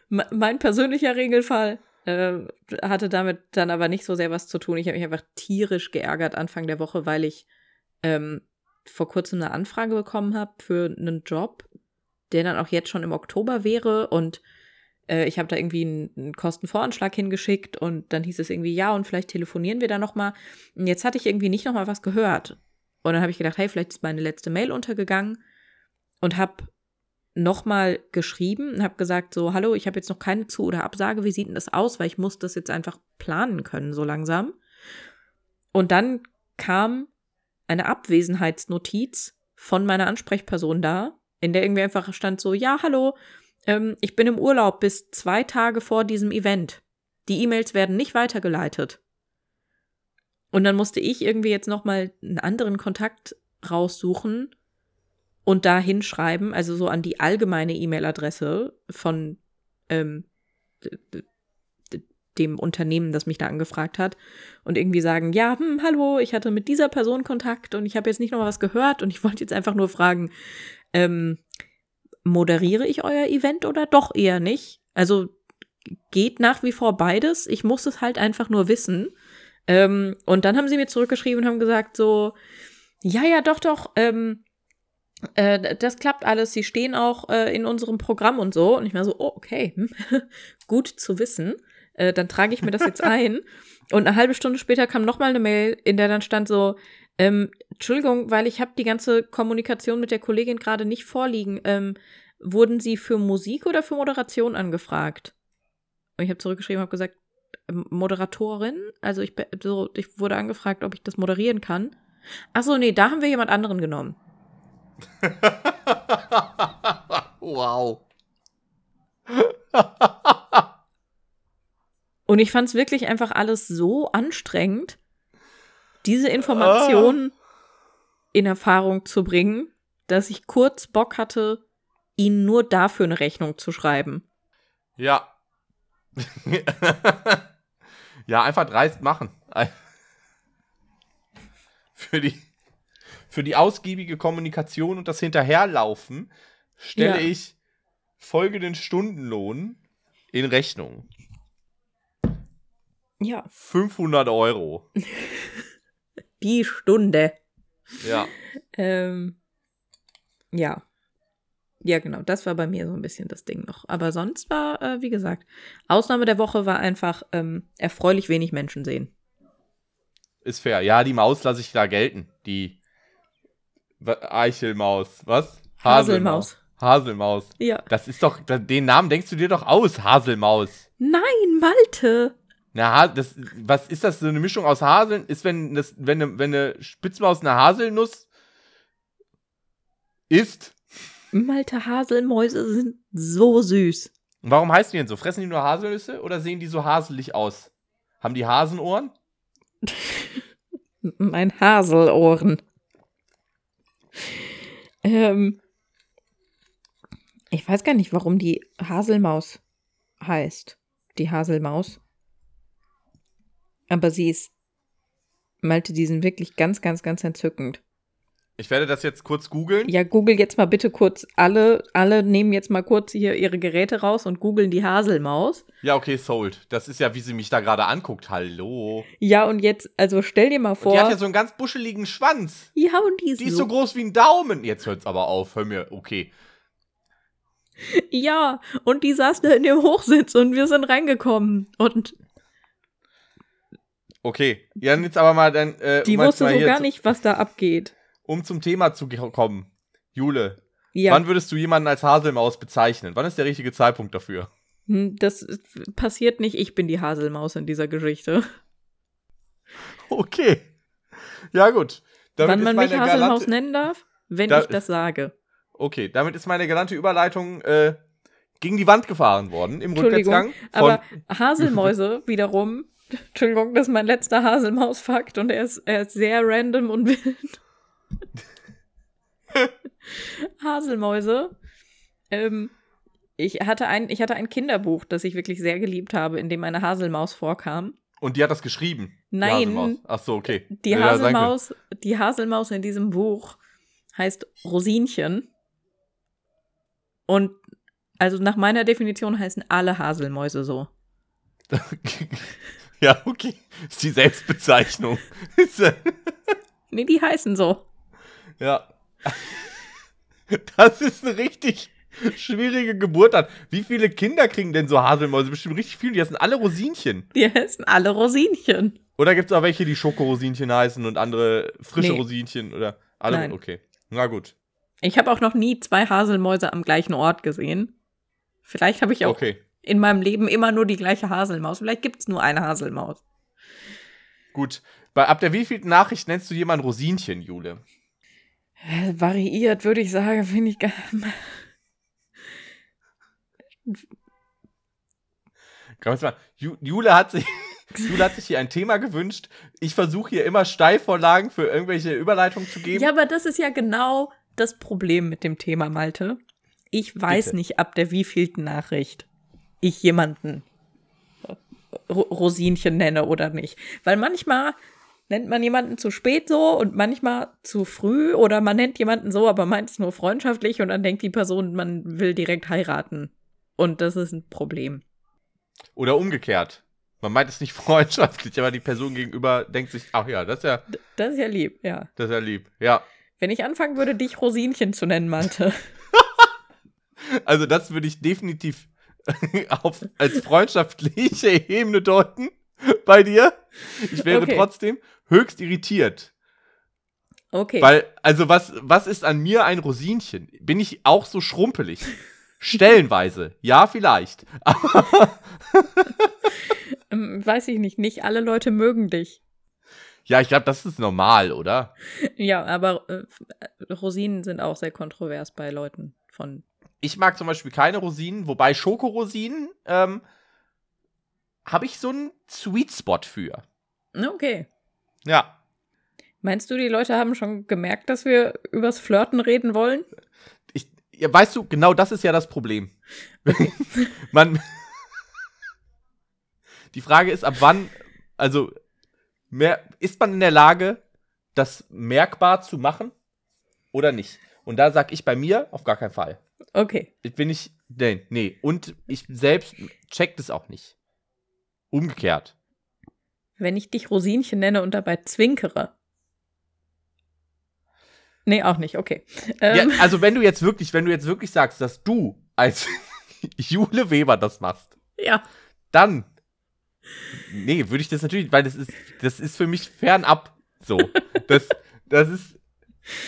me- mein persönlicher Regelfall äh, hatte damit dann aber nicht so sehr was zu tun. Ich habe mich einfach tierisch geärgert Anfang der Woche, weil ich ähm, vor kurzem eine Anfrage bekommen habe für einen Job, der dann auch jetzt schon im Oktober wäre und ich habe da irgendwie einen, einen Kostenvoranschlag hingeschickt und dann hieß es irgendwie ja und vielleicht telefonieren wir da noch mal. Und jetzt hatte ich irgendwie nicht noch mal was gehört und dann habe ich gedacht, hey, vielleicht ist meine letzte Mail untergegangen und habe noch mal geschrieben und habe gesagt so, hallo, ich habe jetzt noch keine Zu- oder Absage, wie sieht denn das aus, weil ich muss das jetzt einfach planen können so langsam. Und dann kam eine Abwesenheitsnotiz von meiner Ansprechperson da, in der irgendwie einfach stand so, ja, hallo, ähm, ich bin im Urlaub bis zwei Tage vor diesem Event. Die E-Mails werden nicht weitergeleitet. Und dann musste ich irgendwie jetzt noch mal einen anderen Kontakt raussuchen und da hinschreiben, also so an die allgemeine E-Mail-Adresse von ähm, dem Unternehmen, das mich da angefragt hat und irgendwie sagen, ja, hm, hallo, ich hatte mit dieser Person Kontakt und ich habe jetzt nicht noch mal was gehört und ich wollte jetzt einfach nur fragen, ähm, moderiere ich euer Event oder doch eher nicht? Also geht nach wie vor beides. Ich muss es halt einfach nur wissen. Ähm, und dann haben sie mir zurückgeschrieben und haben gesagt so, ja, ja, doch, doch, ähm, äh, das klappt alles. Sie stehen auch äh, in unserem Programm und so. Und ich war so, oh, okay, hm, *laughs* gut zu wissen. Äh, dann trage ich mir das jetzt *laughs* ein. Und eine halbe Stunde später kam noch mal eine Mail, in der dann stand so, ähm, Entschuldigung, weil ich habe die ganze Kommunikation mit der Kollegin gerade nicht vorliegen. Ähm, wurden Sie für Musik oder für Moderation angefragt? Und ich habe zurückgeschrieben, habe gesagt, ähm, Moderatorin. Also ich, so, ich wurde angefragt, ob ich das moderieren kann. Ach so, nee, da haben wir jemand anderen genommen. *laughs* wow. Und ich fand es wirklich einfach alles so anstrengend, diese Informationen in Erfahrung zu bringen, dass ich kurz Bock hatte, ihnen nur dafür eine Rechnung zu schreiben. Ja. *laughs* ja, einfach dreist machen. *laughs* Für die, für die ausgiebige Kommunikation und das Hinterherlaufen stelle Ja. ich folgenden Stundenlohn in Rechnung. Ja, 500 Euro. *laughs* die Stunde. Ja. Ähm, ja. Ja, genau. Das war bei mir so ein bisschen das Ding noch. Aber sonst war, äh, wie gesagt, Ausnahme der Woche war einfach ähm, erfreulich wenig Menschen sehen. Ist fair. Ja, die Maus lasse ich da gelten. Die Eichelmaus. Was? Haselmaus. Haselmaus. Ja. Das ist doch, den Namen denkst du dir doch aus, Haselmaus. Nein, Malte. Na, das, was ist das, so eine Mischung aus Haseln? Ist, wenn, das, wenn, eine, wenn eine Spitzmaus eine Haselnuss isst? Malte Haselmäuse sind so süß. Warum heißen die denn so? Fressen die nur Haselnüsse oder sehen die so haselig aus? Haben die Hasenohren? *laughs* Mein Haselohren. Ähm, ich weiß gar nicht, warum die Haselmaus heißt. Die Haselmaus. Aber sie ist. Malte, die sind wirklich ganz, ganz, ganz entzückend. Ich werde das jetzt kurz googeln. Ja, google jetzt mal bitte kurz. Alle, alle nehmen jetzt mal kurz hier ihre Geräte raus und googeln die Haselmaus. Ja, okay, sold. Das ist ja, wie sie mich da gerade anguckt. Hallo. Ja, und jetzt, also stell dir mal Und vor. die hat ja so einen ganz buscheligen Schwanz. ja, und die ist, Die ist so, so groß wie ein Daumen. Jetzt hört's aber auf. Hör mir, okay. Ja, und die saß da in dem Hochsitz und wir sind reingekommen. Und Okay. Dann jetzt aber mal dann. Äh, die um wusste so gar zu- nicht, was da abgeht. Um zum Thema zu kommen. Jule, Ja, wann würdest du jemanden als Haselmaus bezeichnen? Wann ist der richtige Zeitpunkt dafür? hm, das passiert nicht. Ich bin die Haselmaus in dieser Geschichte. *laughs* Okay. Ja, gut. Damit Wann man mich Haselmaus galante- nennen darf? Wenn Da- ich das sage. Okay, damit ist meine galante Überleitung äh, gegen die Wand gefahren worden im Rückwärtsgang. Aber Haselmäuse *laughs* wiederum, Entschuldigung, das ist mein letzter Haselmaus-Fakt und er ist, er ist sehr random und *laughs* wild. Haselmäuse ähm, Ich hatte, ein, ich hatte ein Kinderbuch, das ich wirklich sehr geliebt habe, in dem eine Haselmaus vorkam. Und die hat das geschrieben? die Nein. Haselmaus. Ach so, okay. Die ja. Haselmaus, die Haselmaus in diesem Buch heißt Rosinchen. Und also nach meiner Definition heißen alle Haselmäuse so. *laughs* *laughs* ja, okay. Ist die Selbstbezeichnung. *laughs* Nee, die heißen so. ja. Das ist eine richtig schwierige Geburt dann. Wie viele Kinder kriegen denn so Haselmäuse? Bestimmt richtig viele. Die heißen alle Rosinchen. Die heißen alle Rosinchen. Oder gibt es auch welche, die Schokorosinchen heißen und andere frische Nee. Rosinchen? Oder alle? Nein. Okay. Na gut. Ich habe auch noch nie zwei Haselmäuse am gleichen Ort gesehen. Vielleicht habe ich auch Okay. In meinem Leben immer nur die gleiche Haselmaus. Vielleicht gibt es nur eine Haselmaus. Gut. Bei, ab der wievielten Nachricht nennst du jemanden Rosinchen, Jule? Äh, Variiert, würde ich sagen, finde ich. gar- man's mal, Ju, Jule, hat sich, *laughs* Jule hat sich hier ein Thema gewünscht. Ich versuche hier immer Steilvorlagen für irgendwelche Überleitungen zu geben. Ja, aber das ist ja genau das Problem mit dem Thema, Malte. Ich weiß Bitte. nicht, ab der wievielten Nachricht ich jemanden Ro Rosinchen nenne oder nicht. Weil manchmal nennt man jemanden zu spät so und manchmal zu früh oder man nennt jemanden so, aber meint es nur freundschaftlich und dann denkt die Person, man will direkt heiraten. Und das ist ein Problem. Oder umgekehrt. Man meint es nicht *laughs* freundschaftlich, aber die Person gegenüber denkt sich, ach ja, das ist ja, Das ist ja lieb, ja. das ist ja lieb. Ja. Wenn ich anfangen würde, dich Rosinchen zu nennen, Malte. *laughs* Also das würde ich definitiv *laughs* auf, als freundschaftliche Ebene deuten bei dir. Ich wäre Okay. trotzdem höchst irritiert. Okay. Weil, also was, was ist an mir ein Rosinchen? Bin ich auch so schrumpelig? *laughs* Stellenweise. Ja, vielleicht. *laughs* Ähm, weiß ich nicht, nicht alle Leute mögen dich. Ja, ich glaube, das ist normal, oder? Ja, aber äh, Rosinen sind auch sehr kontrovers bei Leuten von. Ich mag zum Beispiel keine Rosinen, wobei Schokorosinen ähm, habe ich so einen Sweet Spot für. Okay. Ja. Meinst du, die Leute haben schon gemerkt, dass wir übers Flirten reden wollen? Ich, ja, weißt du, genau das ist ja das Problem. *laughs* Man. Die Frage ist, ab wann, also, mehr, ist man in der Lage, das merkbar zu machen oder nicht? Und da sag ich bei mir auf gar keinen Fall. Okay. Bin ich, nee, nee. Und ich selbst check das auch nicht. Umgekehrt. Wenn ich dich Rosinchen nenne und dabei zwinkere. Nee, auch nicht, okay. Ähm, Ja, also wenn du jetzt wirklich, wenn du jetzt wirklich sagst, dass du als *laughs* Jule Weber das machst, ja. dann. Nee, würde ich das natürlich, weil das ist, das ist für mich fernab so. *laughs* Das, das ist,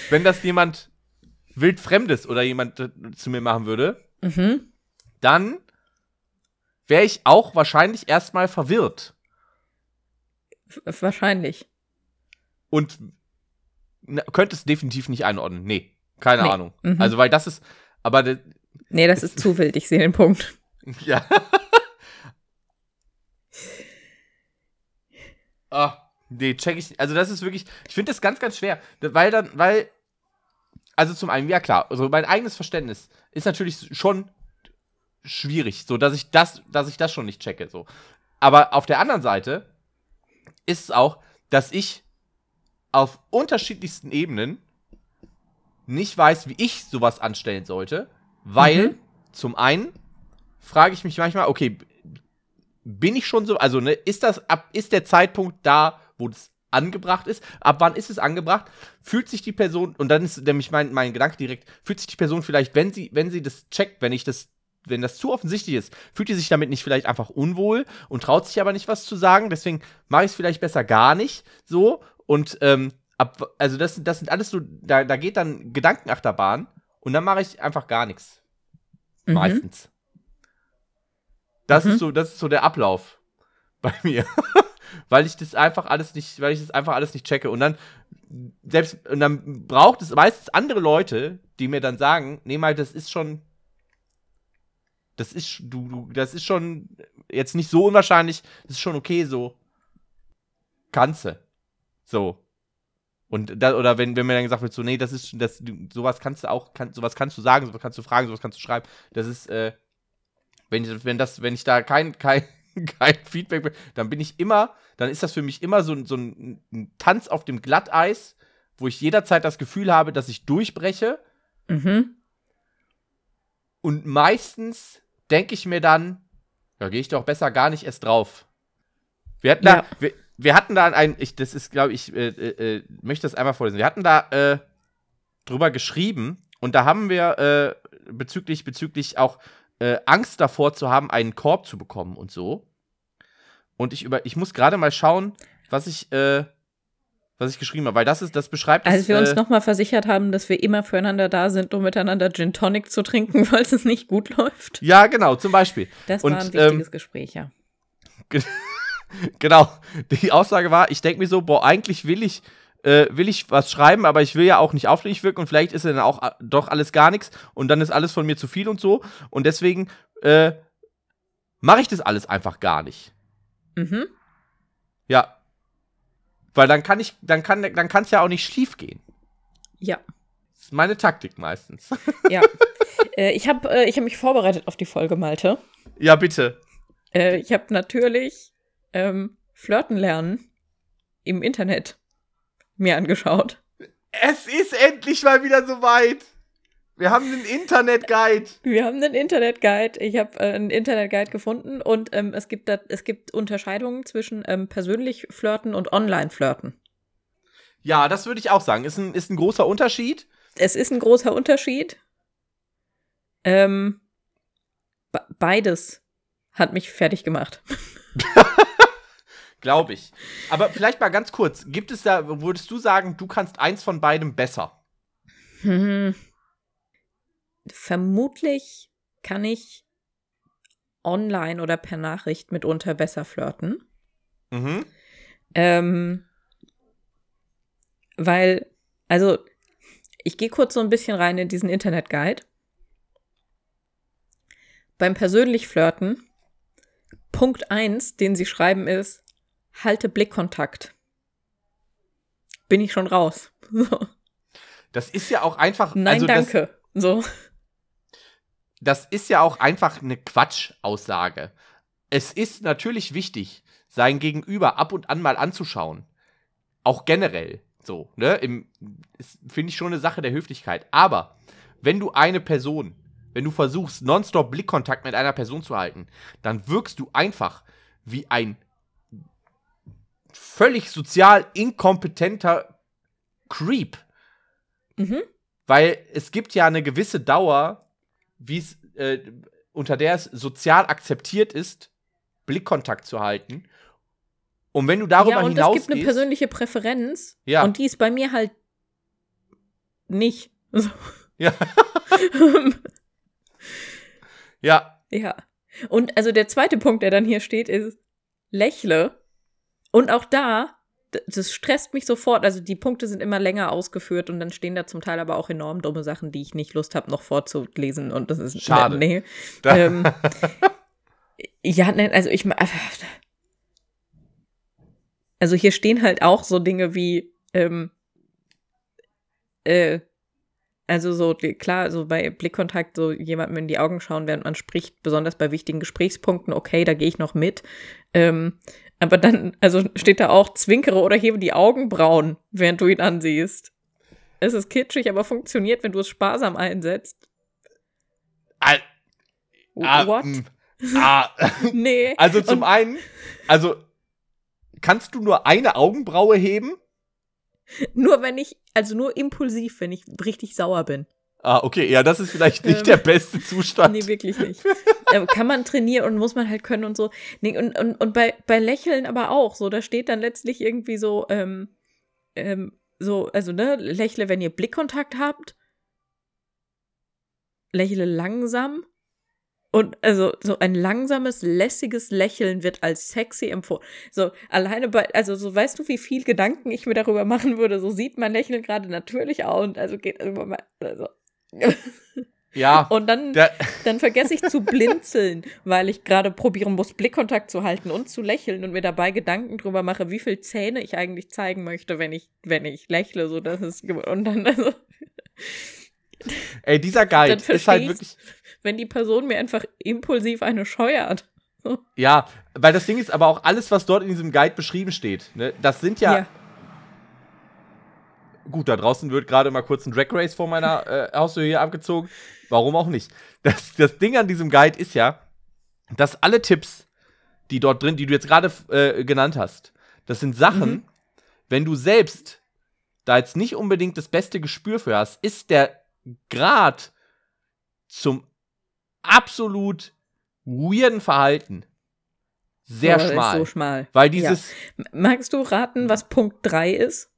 wenn das jemand wildfremdes oder jemand äh, zu mir machen würde, Mhm. dann wäre ich auch wahrscheinlich erstmal verwirrt. F- Wahrscheinlich. Und na, könnte es definitiv nicht einordnen. Nee, keine Nee. Ahnung. Mhm. Also, weil das ist, aber das, Nee, das ist zu wild, ich sehe den Punkt. *laughs* Ja. ah, nee, check ich. Also, das ist wirklich. Ich finde das ganz, ganz schwer. Weil dann, weil. Also, zum einen, ja klar, also mein eigenes Verständnis ist natürlich schon schwierig, so dass ich das, dass ich das schon nicht checke. So. Aber auf der anderen Seite ist es auch, dass ich auf unterschiedlichsten Ebenen nicht weiß, wie ich sowas anstellen sollte, weil Mhm. zum einen frage ich mich manchmal, okay, bin ich schon so, also ne, ist das ab, ist der Zeitpunkt da, wo das angebracht ist? Ab wann ist es angebracht? Fühlt sich die Person, und dann ist nämlich mein, mein Gedanke direkt, fühlt sich die Person vielleicht, wenn sie, wenn sie das checkt, wenn ich das, wenn das zu offensichtlich ist, fühlt die sich damit nicht vielleicht einfach unwohl und traut sich aber nicht was zu sagen, deswegen mache ich es vielleicht besser gar nicht so und ähm, ab, also das, das sind alles so, da, da geht dann Gedankenachterbahn und dann mache ich einfach gar nichts. Mhm. Meistens. Das Mhm. ist so, das ist so der Ablauf bei mir. *laughs* weil ich das einfach alles nicht, weil ich das einfach alles nicht checke. Und dann, selbst, und dann braucht es meistens andere Leute, die mir dann sagen, nee, mal, das ist schon. Das ist, du, du, das ist schon jetzt nicht so unwahrscheinlich, das ist schon okay so. Kannst du. So. Und da, oder wenn, wenn mir dann gesagt wird, so, nee, das ist, das, sowas kannst du auch, kann, sowas kannst du sagen, sowas kannst du fragen, sowas kannst du schreiben. Das ist, äh, Wenn, wenn, das, wenn ich da kein, kein, *laughs* kein Feedback bin, dann bin ich immer, dann ist das für mich immer so, so ein, ein Tanz auf dem Glatteis, wo ich jederzeit das Gefühl habe, dass ich durchbreche. Mhm. Und meistens denke ich mir dann, da gehe ich doch besser gar nicht erst drauf. Wir hatten Ja. da, wir, wir hatten da ein, ich, das ist, glaube ich, äh, äh, äh, möchte das einmal vorlesen. Wir hatten da äh, drüber geschrieben und da haben wir äh, bezüglich, bezüglich auch äh, Angst davor zu haben, einen Korb zu bekommen und so. Und ich über, ich muss gerade mal schauen, was ich, äh, was ich geschrieben habe, weil das ist, das beschreibt Als es, wir uns äh, nochmal versichert haben, dass wir immer füreinander da sind, um miteinander Gin Tonic zu trinken, *laughs* falls es nicht gut läuft. Ja, genau, zum Beispiel. Das Und, war ein ähm, wichtiges Gespräch, ja. *laughs* Genau. Die Aussage war, ich denke mir so, boah, eigentlich will ich, äh, will ich was schreiben, aber ich will ja auch nicht aufdringlich wirken und vielleicht ist dann auch äh, doch alles gar nichts und dann ist alles von mir zu viel und so. Und deswegen äh, mache ich das alles einfach gar nicht. Mhm. Ja. Weil dann kann ich, dann kann, dann kann es ja auch nicht schief gehen. Ja. Das ist meine Taktik meistens. *laughs* Ja. äh, ich habe äh, ich hab mich vorbereitet auf die Folge, Malte. ja, bitte. Äh, ich habe natürlich ähm, Flirten lernen im Internet mir angeschaut. Es ist endlich mal wieder soweit. Wir haben einen Internet-Guide. Wir haben einen Internetguide. Ich habe äh, einen Internetguide gefunden und ähm, es, gibt da, es gibt Unterscheidungen zwischen ähm, persönlich flirten und online flirten. Ja, das würde ich auch sagen. Ist ein, ist ein großer Unterschied. Es ist ein großer Unterschied. Ähm, be- beides hat mich fertig gemacht. *laughs* Glaube ich. Aber vielleicht mal ganz kurz. Gibt es da, würdest du sagen, du kannst eins von beidem besser? Hm. Vermutlich kann ich online oder per Nachricht mitunter besser flirten. Mhm. Ähm, weil, also, ich gehe kurz so ein bisschen rein in diesen Internetguide. Beim persönlich Flirten, Punkt 1, den sie schreiben, ist, halte Blickkontakt. Bin ich schon raus. *laughs* So. Das ist ja auch einfach. Nein, also danke. So. Das, das ist ja auch einfach eine Quatschaussage. Es ist natürlich wichtig, sein Gegenüber ab und an mal anzuschauen. Auch generell. So, ne? Finde ich schon eine Sache der Höflichkeit. Aber wenn du eine Person, wenn du versuchst, nonstop Blickkontakt mit einer Person zu halten, dann wirkst du einfach wie ein völlig sozial inkompetenter Creep. Mhm. Weil es gibt ja eine gewisse Dauer, wie es, äh, unter der es sozial akzeptiert ist, Blickkontakt zu halten. Und wenn du darüber ja, und es hinausgehst. gibt eine persönliche Präferenz. Ja. Und die ist bei mir halt nicht. So. *laughs* ja, *laughs* ja, Ja. Und also der zweite Punkt, der dann hier steht, ist lächle. Und auch da, das stresst mich sofort. Also die Punkte sind immer länger ausgeführt und dann stehen da zum Teil aber auch enorm dumme Sachen, die ich nicht Lust habe, noch vorzulesen. Und das ist Schade. Nee. *laughs* Ähm, ja, nein, also ich ma- Also hier stehen halt auch so Dinge wie, ähm, äh, also so, klar, so bei Blickkontakt so jemandem in die Augen schauen, während man spricht, besonders bei wichtigen Gesprächspunkten, okay, da gehe ich noch mit. Ähm, aber dann, also steht da auch, zwinkere oder hebe die Augenbrauen, während du ihn ansiehst. Es ist kitschig, aber funktioniert, wenn du es sparsam einsetzt. Al- ah, What? mm, *laughs* ah, Nee. also zum Und- einen, also kannst du nur eine Augenbraue heben? Nur wenn ich, also nur impulsiv, wenn ich richtig sauer bin. Ah, okay, ja, das ist vielleicht nicht Ähm, der beste Zustand. Nee, wirklich nicht. ähm, kann man trainieren und muss man halt können und so. Nee, und, und, und bei, bei Lächeln aber auch so, da steht dann letztlich irgendwie so, ähm, ähm, so, also, ne, lächle, wenn ihr Blickkontakt habt. Lächle langsam. Und also so ein langsames, lässiges Lächeln wird als sexy empfohlen. So alleine bei, also so weißt du, wie viel Gedanken ich mir darüber machen würde. So sieht mein Lächeln gerade natürlich aus und also geht also, also. *laughs* ja, Und dann *laughs* dann vergesse ich zu blinzeln, weil ich gerade probieren muss, Blickkontakt zu halten und zu lächeln und mir dabei Gedanken drüber mache, wie viel Zähne ich eigentlich zeigen möchte, wenn ich, wenn ich lächle, so dass es ge- und dann also, ey, dieser Guide ist halt wirklich. wenn die Person mir einfach impulsiv eine scheuert. Ja, weil das Ding ist aber auch alles, was dort in diesem Guide beschrieben steht, ne, das sind ja, Ja. Gut, da draußen wird gerade mal kurz ein Drag Race vor meiner äh, Haustür hier abgezogen. Warum auch nicht? Das, das Ding an diesem Guide ist ja, dass alle Tipps, die dort drin, die du jetzt gerade äh, genannt hast, das sind Sachen, Mhm. wenn du selbst da jetzt nicht unbedingt das beste Gespür für hast, ist der Grad zum absolut weirden Verhalten sehr ist schmal. so schmal. weil dieses, M- Magst du raten, was Punkt 3 ist?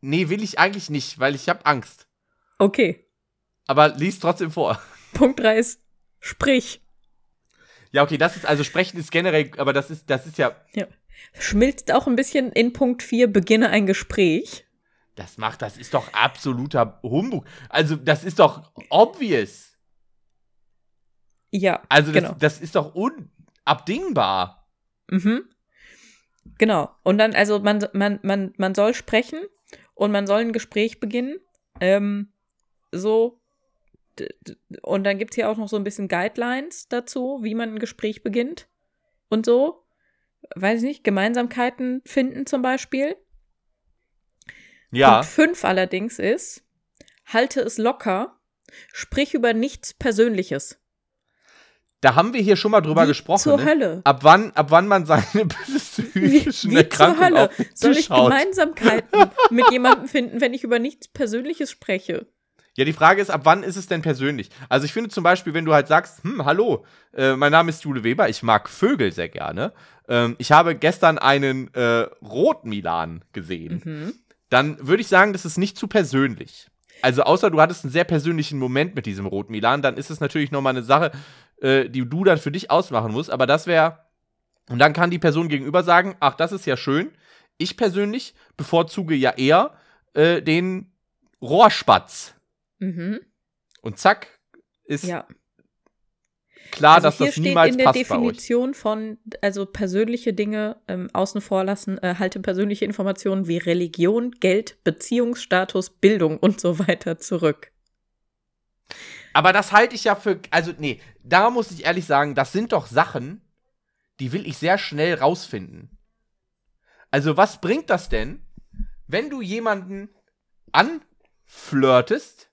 Nee, will ich eigentlich nicht, weil ich habe Angst. Okay. Aber lies trotzdem vor. *laughs* Punkt 3 ist sprich. Ja, okay, das ist, also sprechen ist generell, aber das ist, das ist ja, Schmilzt auch ein bisschen in Punkt 4, beginne ein Gespräch. das macht, das ist doch absoluter Humbug. Also, das ist doch obvious. Ja, Also, das, genau. das ist doch unabdingbar. Mhm. Genau. Und dann, also man, man, man, man soll sprechen und man soll ein Gespräch beginnen. Ähm, so. Und dann gibt es hier auch noch so ein bisschen Guidelines dazu, wie man ein Gespräch beginnt. Und so. Weiß ich nicht, Gemeinsamkeiten finden zum Beispiel. Ja, Punkt 5 allerdings ist, halte es locker, sprich über nichts Persönliches. Da haben wir hier schon mal drüber Wie gesprochen. Zur ne? Hölle. Ab wann, ab wann man seine *laughs* Wie, psychischen wie zur Erkrankungen Hölle auf den soll ich haut. Gemeinsamkeiten *laughs* mit jemandem finden, wenn ich über nichts Persönliches spreche? Ja, die Frage ist, ab wann ist es denn persönlich? Also ich finde zum Beispiel, wenn du halt sagst, hm, hallo, äh, mein Name ist Jule Weber, ich mag Vögel sehr gerne. Ähm, ich habe gestern einen äh, Rot-Milan gesehen. Mhm. Dann würde ich sagen, das ist nicht zu persönlich. Also außer du hattest einen sehr persönlichen Moment mit diesem Rot-Milan, dann ist es natürlich nochmal eine Sache, äh, die du dann für dich ausmachen musst. Aber das wäre, und dann kann die Person gegenüber sagen, ach, das ist ja schön. Ich persönlich bevorzuge ja eher äh, den Rohrspatz. Mhm. Und zack, ist Ja. klar, also dass hier das steht niemals in der passt bei euch. Definition von, also persönliche Dinge ähm, außen vor lassen, äh, halte persönliche Informationen wie Religion, Geld, Beziehungsstatus, Bildung und so weiter zurück. Aber das halte ich ja für, also nee, da muss ich ehrlich sagen, das sind doch Sachen, die will ich sehr schnell rausfinden. Also was bringt das denn, wenn du jemanden anflirtest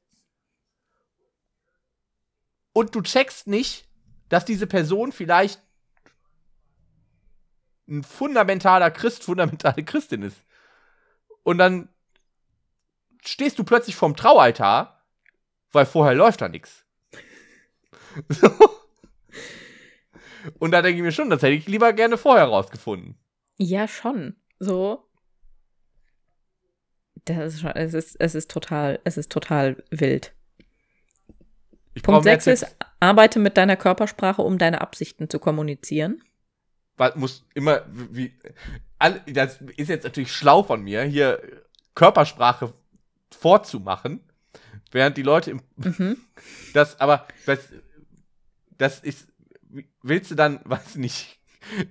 und du checkst nicht, dass diese Person vielleicht ein fundamentaler Christ, fundamentale Christin ist. Und dann stehst du plötzlich vorm Traualtar, weil vorher läuft da nichts. *laughs* So. Und da denke ich mir schon, das hätte ich lieber gerne vorher rausgefunden. Ja, schon. So. Das ist schon, es ist, es ist total, es ist total wild. Ich Punkt mehr 6 Tipps. ist, arbeite mit deiner Körpersprache, um deine Absichten zu kommunizieren. Weil muss immer, wie, all, das ist jetzt natürlich schlau von mir, hier Körpersprache vorzumachen, während die Leute im, *laughs* Mhm. das, aber, das, das ist, willst du dann, *laughs* weiß nicht,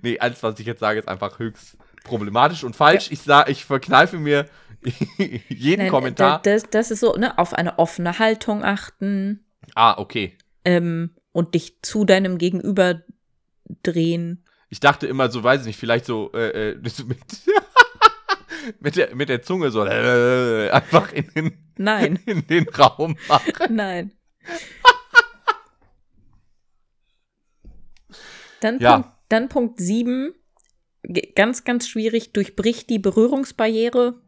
nee, alles, was ich jetzt sage, ist einfach höchst problematisch und falsch. Ich sag, ich verkneife mir *laughs* jeden Nein, Kommentar. da- Das, das ist so, ne, auf eine offene Haltung achten ah, okay. ähm, und dich zu deinem Gegenüber drehen. Ich dachte immer so, weiß ich nicht, vielleicht so, äh, äh, so mit, mit, der, mit der Zunge so äh, einfach in den, Nein, *laughs* in den Raum machen. nein. *laughs* Dann, Ja. Punkt, dann Punkt 7, ganz, ganz schwierig, durchbricht die Berührungsbarriere.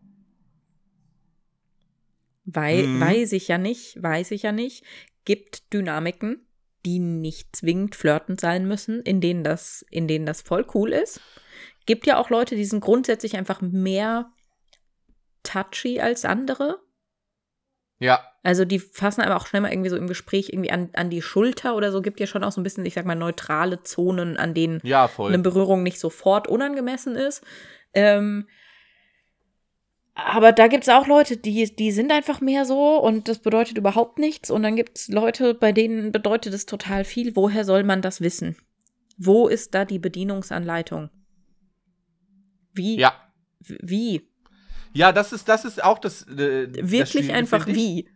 Wei Mhm. Weiß ich ja nicht, weiß ich ja nicht. Gibt Dynamiken, die nicht zwingend flirtend sein müssen, in denen das, in denen das voll cool ist. Gibt ja auch Leute, die sind grundsätzlich einfach mehr touchy als andere. Ja, Also die fassen aber auch schnell mal irgendwie so im Gespräch irgendwie an, an die Schulter oder so. Gibt ja schon auch so ein bisschen, ich sag mal, neutrale Zonen, an denen ja, eine Berührung nicht sofort unangemessen ist. Ähm, aber da gibt es auch Leute, die, die sind einfach mehr so und das bedeutet überhaupt nichts. Und dann gibt es Leute, bei denen bedeutet es total viel. Woher soll man das wissen? Wo ist da die Bedienungsanleitung? Wie? Ja. Wie? Ja, das ist, das ist auch das. Äh, das Wirklich Schwierige, einfach wie?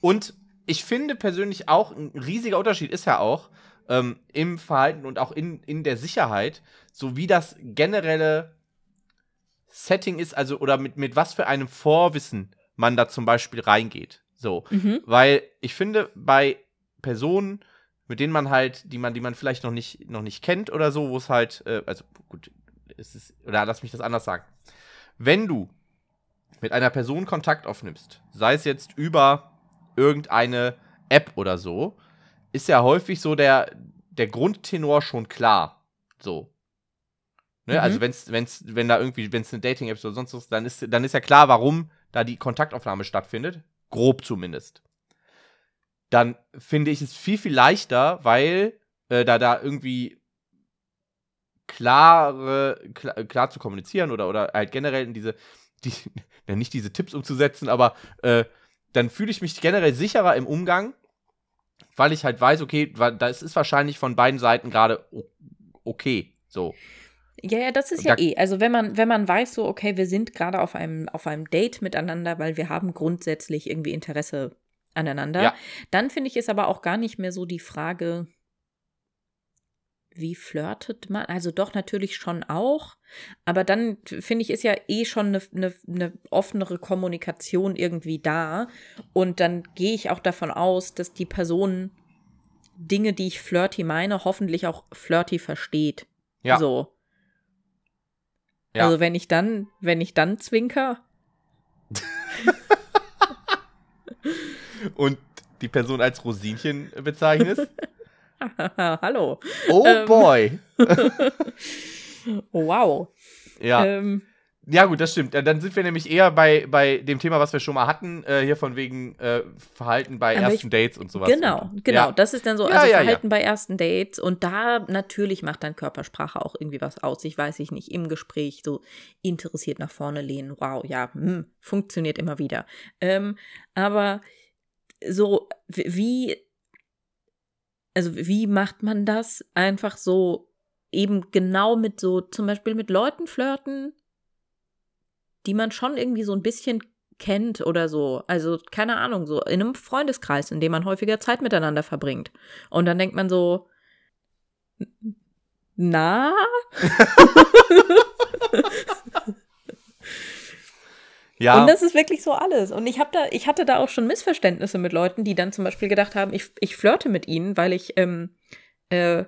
Und ich finde persönlich auch, ein riesiger Unterschied ist ja auch ähm, im Verhalten und auch in, in der Sicherheit, so wie das generelle Setting ist, also oder mit, mit was für einem Vorwissen man da zum Beispiel reingeht. So. Mhm. Weil ich finde, bei Personen, mit denen man halt, die man, die man vielleicht noch nicht, noch nicht kennt oder so, wo es halt, äh, also gut, es ist, oder lass mich das anders sagen. Wenn du mit einer Person Kontakt aufnimmst, sei es jetzt über irgendeine App oder so, ist ja häufig so der, der Grundtenor schon klar. So. Ne? Mhm. Also wenn's, wenn's, wenn da irgendwie, wenn es eine Dating-App oder sonst was, dann ist, dann ist ja klar, warum da die Kontaktaufnahme stattfindet. Grob zumindest. Dann finde ich es viel, viel leichter, weil äh, da da irgendwie klare, klar, klar zu kommunizieren oder, oder halt generell in diese, die, *laughs* ja, nicht diese Tipps umzusetzen, aber äh, dann fühle ich mich generell sicherer im Umgang, weil ich halt weiß, okay, das ist wahrscheinlich von beiden Seiten gerade okay. So. Ja, ja, das ist ja da- eh. Also wenn man, wenn man weiß, so, okay, wir sind gerade auf einem, auf einem Date miteinander, weil wir haben grundsätzlich irgendwie Interesse aneinander, Ja. dann finde ich es aber auch gar nicht mehr so die Frage, wie flirtet man? Also doch natürlich schon auch, aber dann finde ich, ist ja eh schon eine, eine, eine offenere Kommunikation irgendwie da. Und dann gehe ich auch davon aus, dass die Person Dinge, die ich flirty meine, hoffentlich auch flirty versteht. Ja. So. Ja. Also wenn ich dann, wenn ich dann zwinker, *laughs* Und die Person als Rosinchen bezeichnest. *laughs* *laughs* hallo. Oh Ähm. boy. *laughs* Wow. Ja. Ähm, Ja, gut, das stimmt. Äh, Dann sind wir nämlich eher bei, bei dem Thema, was wir schon mal hatten, äh, hier von wegen äh, Verhalten bei Aber ersten ich- Dates und sowas. genau, Und, genau. Ja. Das ist dann so, Ja, also ja. Verhalten bei ersten Dates. Und da natürlich macht dann Körpersprache auch irgendwie was aus. Ich weiß ich nicht, im Gespräch so interessiert nach vorne lehnen. Wow, ja, hm, funktioniert immer wieder. Ähm, aber so, wie, also wie macht man das? Einfach so eben genau mit so, zum Beispiel mit Leuten flirten, die man schon irgendwie so ein bisschen kennt oder so. Also, keine Ahnung, so in einem Freundeskreis, in dem man häufiger Zeit miteinander verbringt. Und dann denkt man so, na? *laughs* *laughs* Ja, Und das ist wirklich so alles. Und ich habe da, ich hatte da auch schon Missverständnisse mit Leuten, die dann zum Beispiel gedacht haben, ich, ich flirte mit ihnen, weil ich, ähm, äh,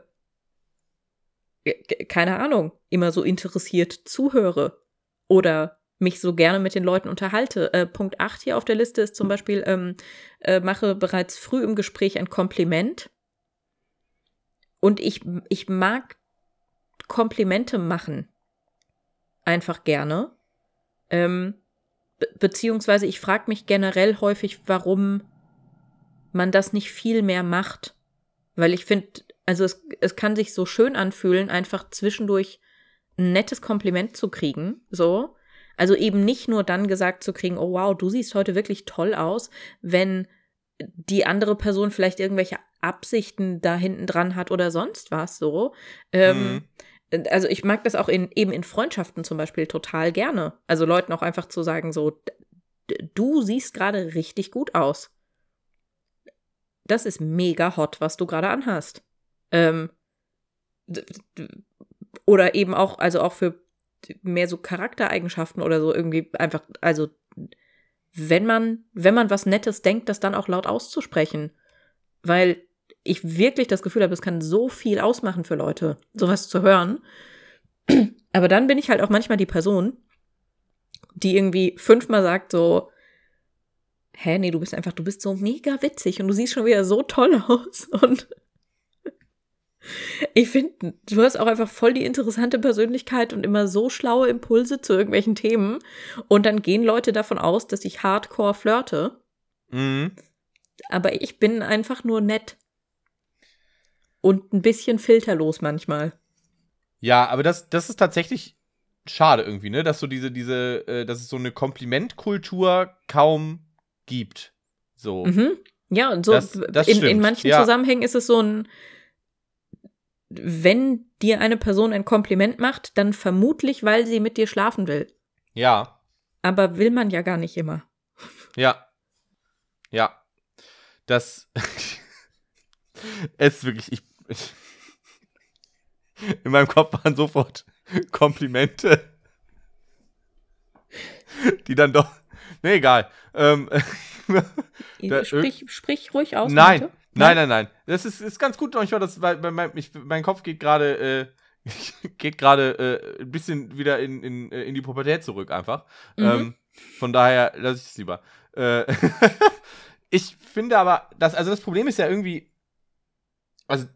keine Ahnung, immer so interessiert zuhöre oder mich so gerne mit den Leuten unterhalte. Äh, Punkt 8 hier auf der Liste ist zum Beispiel, ähm, äh, mache bereits früh im Gespräch ein Kompliment. Und ich, ich mag Komplimente machen. Einfach gerne. Ähm, be beziehungsweise ich frage mich generell häufig, warum man das nicht viel mehr macht. Weil ich finde, also es, es kann sich so schön anfühlen, einfach zwischendurch ein nettes Kompliment zu kriegen. So. Also eben nicht nur dann gesagt zu kriegen, oh wow, du siehst heute wirklich toll aus, wenn die andere Person vielleicht irgendwelche Absichten da hinten dran hat oder sonst was so. Ähm, Mhm. Also ich mag das auch in, eben in Freundschaften zum Beispiel total gerne. Also Leuten auch einfach zu sagen, so, du siehst gerade richtig gut aus. Das ist mega hot, was du gerade anhast. Ähm, oder eben auch, also auch für mehr so Charaktereigenschaften oder so irgendwie einfach, also wenn man, wenn man was Nettes denkt, das dann auch laut auszusprechen. Weil ich wirklich das Gefühl habe, es kann so viel ausmachen für Leute, sowas zu hören. *clears throat* Aber dann bin ich halt auch manchmal die Person, die irgendwie fünfmal sagt so, hä, nee, du bist einfach, du bist so mega witzig und du siehst schon wieder so toll *laughs* aus. Und ich finde, du hast auch einfach voll die interessante Persönlichkeit und immer so schlaue Impulse zu irgendwelchen Themen. Und dann gehen Leute davon aus, dass ich hardcore flirte. Mhm. Aber ich bin einfach nur nett. Und ein bisschen filterlos manchmal. Ja, aber das, das ist tatsächlich schade irgendwie, ne? Dass so diese, diese, äh, dass es so eine Komplimentkultur kaum gibt. So. Mhm. Ja, und so Das- das in, in manchen ja. Zusammenhängen ist es so ein, wenn dir eine Person ein Kompliment macht, dann vermutlich, weil sie mit dir schlafen will. Ja. Aber will man ja gar nicht immer. Ja. Ja. dass *laughs* es wirklich, ich, ich, *laughs* in meinem Kopf waren sofort Komplimente, die dann doch, nee, egal. Ähm, *laughs* da, sprich, sprich ruhig aus. Nein, bitte. nein, nein, nein. Das ist, ist ganz gut manchmal, das, weil, mein, ich, mein Kopf geht gerade, äh, *laughs* geht gerade äh, ein bisschen wieder in, in, in die Pubertät zurück einfach. Mhm. Ähm, von daher lasse ich es lieber. Äh, ich finde aber, dass, also das Problem ist ja irgendwie, also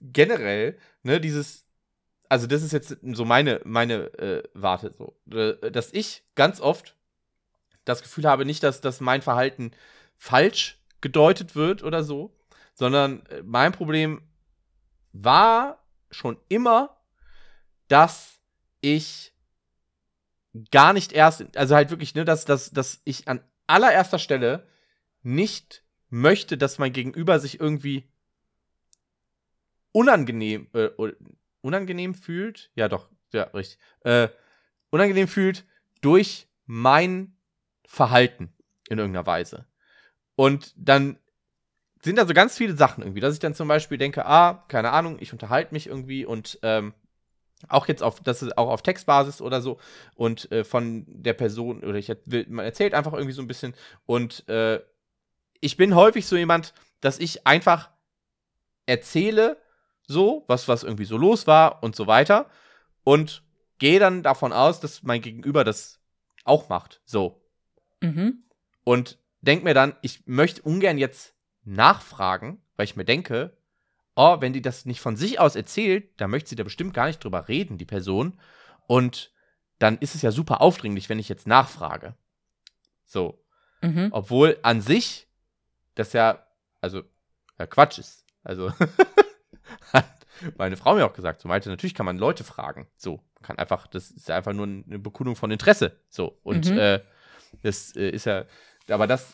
generell, ne, dieses, also das ist jetzt so meine, meine äh, Warte, so, äh, dass ich ganz oft das Gefühl habe, nicht, dass, dass mein Verhalten falsch gedeutet wird oder so, sondern äh, mein Problem war schon immer, dass ich gar nicht erst, also halt wirklich, ne, dass, dass, dass ich an allererster Stelle nicht möchte, dass mein Gegenüber sich irgendwie unangenehm, äh, unangenehm fühlt, ja doch, ja, richtig, äh, unangenehm fühlt durch mein Verhalten in irgendeiner Weise. Und dann sind da so ganz viele Sachen irgendwie, dass ich dann zum Beispiel denke, ah, keine Ahnung, ich unterhalte mich irgendwie und ähm, auch jetzt auf, das ist auch auf Textbasis oder so und äh, von der Person oder ich will, man erzählt einfach irgendwie so ein bisschen und äh, ich bin häufig so jemand, dass ich einfach erzähle so, was, was irgendwie so los war und so weiter und gehe dann davon aus, dass mein Gegenüber das auch macht, so. Mhm. Und denk mir dann, ich möchte ungern jetzt nachfragen, weil ich mir denke, oh, wenn die das nicht von sich aus erzählt, dann möchte sie da bestimmt gar nicht drüber reden, die Person. Und dann ist es ja super aufdringlich, wenn ich jetzt nachfrage. So. Mhm. Obwohl an sich das ja, also, ja, Quatsch ist. Also, *laughs* *laughs* hat meine Frau mir auch gesagt, so meinte, natürlich kann man Leute fragen. So, kann einfach, das ist einfach nur eine Bekundung von Interesse. So, und mhm. äh, das äh, ist ja, aber das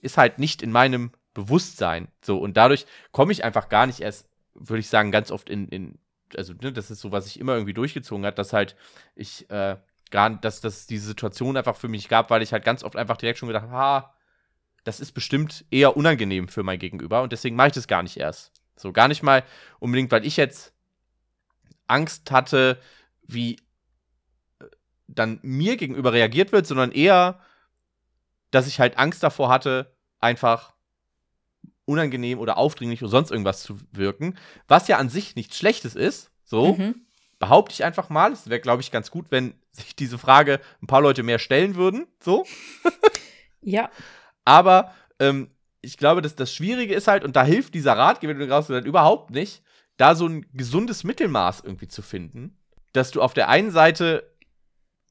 ist halt nicht in meinem Bewusstsein. So, und dadurch komme ich einfach gar nicht erst, würde ich sagen, ganz oft in, in also, ne, das ist so, was ich immer irgendwie durchgezogen hat, dass halt ich äh, gar, dass das diese Situation einfach für mich gab, weil ich halt ganz oft einfach direkt schon gedacht, ha, das ist bestimmt eher unangenehm für mein Gegenüber und deswegen mache ich das gar nicht erst. So, gar nicht mal unbedingt, weil ich jetzt Angst hatte, wie äh, dann mir gegenüber reagiert wird, sondern eher, dass ich halt Angst davor hatte, einfach unangenehm oder aufdringlich oder sonst irgendwas zu wirken, was ja an sich nichts Schlechtes ist, so, mhm. behaupte ich einfach mal. Es wäre, glaube ich, ganz gut, wenn *laughs* sich diese Frage ein paar Leute mehr stellen würden, so. ja. *laughs* Aber ähm, ich glaube, dass das Schwierige ist halt, und da hilft dieser Ratgeber, den du raus halt überhaupt nicht, da so ein gesundes Mittelmaß irgendwie zu finden, dass du auf der einen Seite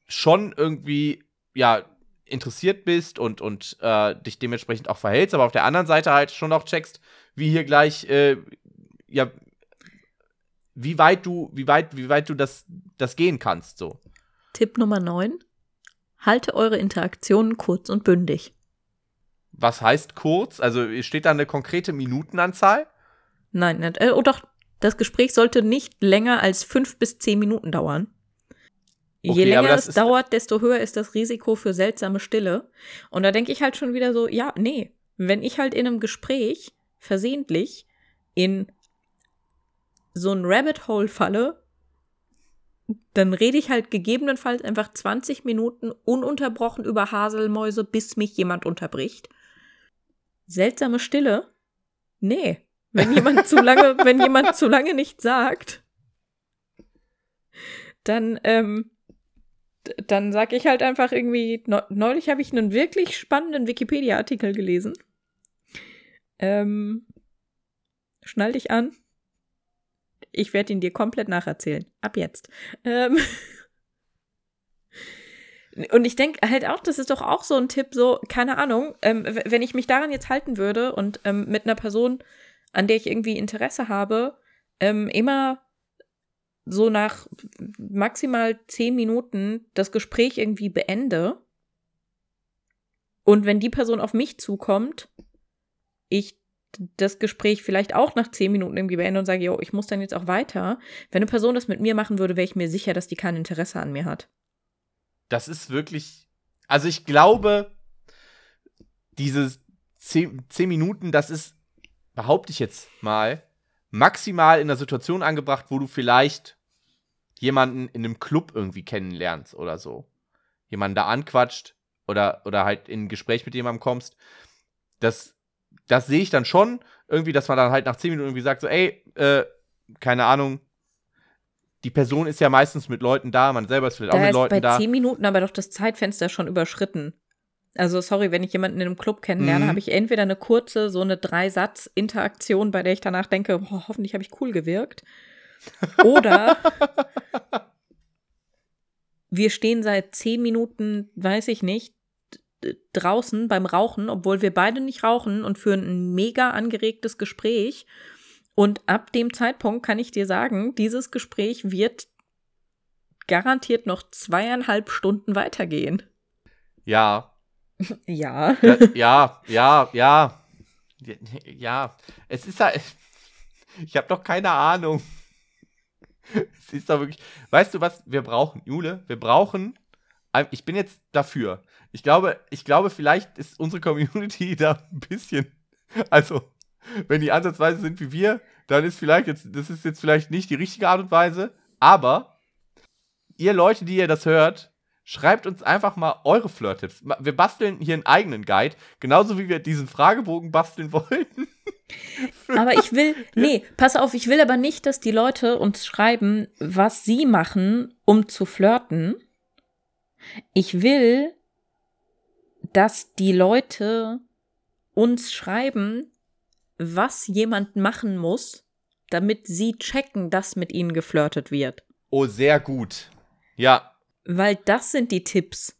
schon irgendwie, ja, interessiert bist und, und äh, dich dementsprechend auch verhältst, aber auf der anderen Seite halt schon auch checkst, wie hier gleich, äh, ja, wie weit du, wie weit, wie weit du das, das gehen kannst, so. Tipp Nummer 9. Halte eure Interaktionen kurz und bündig. Was heißt kurz? Also steht da eine konkrete Minutenanzahl? Nein, nicht. Äh, oh doch, das Gespräch sollte nicht länger als fünf bis zehn Minuten dauern. Okay, Je länger es dauert, desto höher ist das Risiko für seltsame Stille. Und da denke ich halt schon wieder so, ja, nee, wenn ich halt in einem Gespräch versehentlich in so ein Rabbit Hole falle, dann rede ich halt gegebenenfalls einfach 20 Minuten ununterbrochen über Haselmäuse, bis mich jemand unterbricht. Seltsame Stille? Nee. Wenn jemand *laughs* zu lange, wenn jemand zu lange nichts sagt, dann ähm, dann sag ich halt einfach irgendwie, neulich habe ich einen wirklich spannenden Wikipedia-Artikel gelesen. Ähm, schnall dich an. Ich werde ihn dir komplett nacherzählen. Ab jetzt. Ähm und ich denke halt auch, das ist doch auch so ein Tipp, so, keine Ahnung, ähm, wenn ich mich daran jetzt halten würde und ähm, mit einer Person, an der ich irgendwie Interesse habe, ähm, immer so nach maximal zehn Minuten das Gespräch irgendwie beende und wenn die Person auf mich zukommt, ich das Gespräch vielleicht auch nach zehn Minuten irgendwie beende und sage, jo, ich muss dann jetzt auch weiter. Wenn eine Person das mit mir machen würde, wäre ich mir sicher, dass die kein Interesse an mir hat. Das ist wirklich, also ich glaube, dieses zehn, zehn Minuten, das ist, behaupte ich jetzt mal, maximal in der Situation angebracht, wo du vielleicht jemanden in einem Club irgendwie kennenlernst oder so. Jemanden da anquatscht oder, oder halt in ein Gespräch mit jemandem kommst. Das, das sehe ich dann schon irgendwie, dass man dann halt nach zehn Minuten irgendwie sagt, so, ey, äh, keine Ahnung, die Person ist ja meistens mit Leuten da, man selber ist vielleicht Da auch mit ist Leuten bei da. zehn Minuten aber doch das Zeitfenster schon überschritten. Also sorry, wenn ich jemanden in einem Club kennenlerne, Mhm. habe ich entweder eine kurze, so eine Dreisatz-Interaktion, bei der ich danach denke, boah, hoffentlich habe ich cool gewirkt. Oder *laughs* wir stehen seit zehn Minuten, weiß ich nicht, draußen beim Rauchen, obwohl wir beide nicht rauchen und führen ein mega angeregtes Gespräch. Und ab dem Zeitpunkt kann ich dir sagen, dieses Gespräch wird garantiert noch zweieinhalb Stunden weitergehen. Ja, *laughs* Ja. Ja, ja, ja, ja. Ja, es ist halt. *laughs* Ich habe doch keine Ahnung. Es ist doch wirklich. Weißt du, was wir brauchen, Jule? Wir brauchen. Ich bin jetzt dafür. Ich glaube, ich glaube, vielleicht ist unsere Community *laughs* da ein bisschen. Also, wenn die ansatzweise sind wie wir, dann ist vielleicht jetzt. Das ist jetzt vielleicht nicht die richtige Art und Weise. Aber ihr Leute, die ihr das hört, Schreibt uns einfach mal eure Flirt-Tipps. Wir basteln hier einen eigenen Guide, genauso wie wir diesen Fragebogen basteln wollten. *laughs* Aber ich will, nee, pass auf, ich will aber nicht, dass die Leute uns schreiben, was sie machen, um zu flirten. Ich will, dass die Leute uns schreiben, was jemand machen muss, damit sie checken, dass mit ihnen geflirtet wird. Oh, sehr gut. Ja, Weil das sind die Tipps,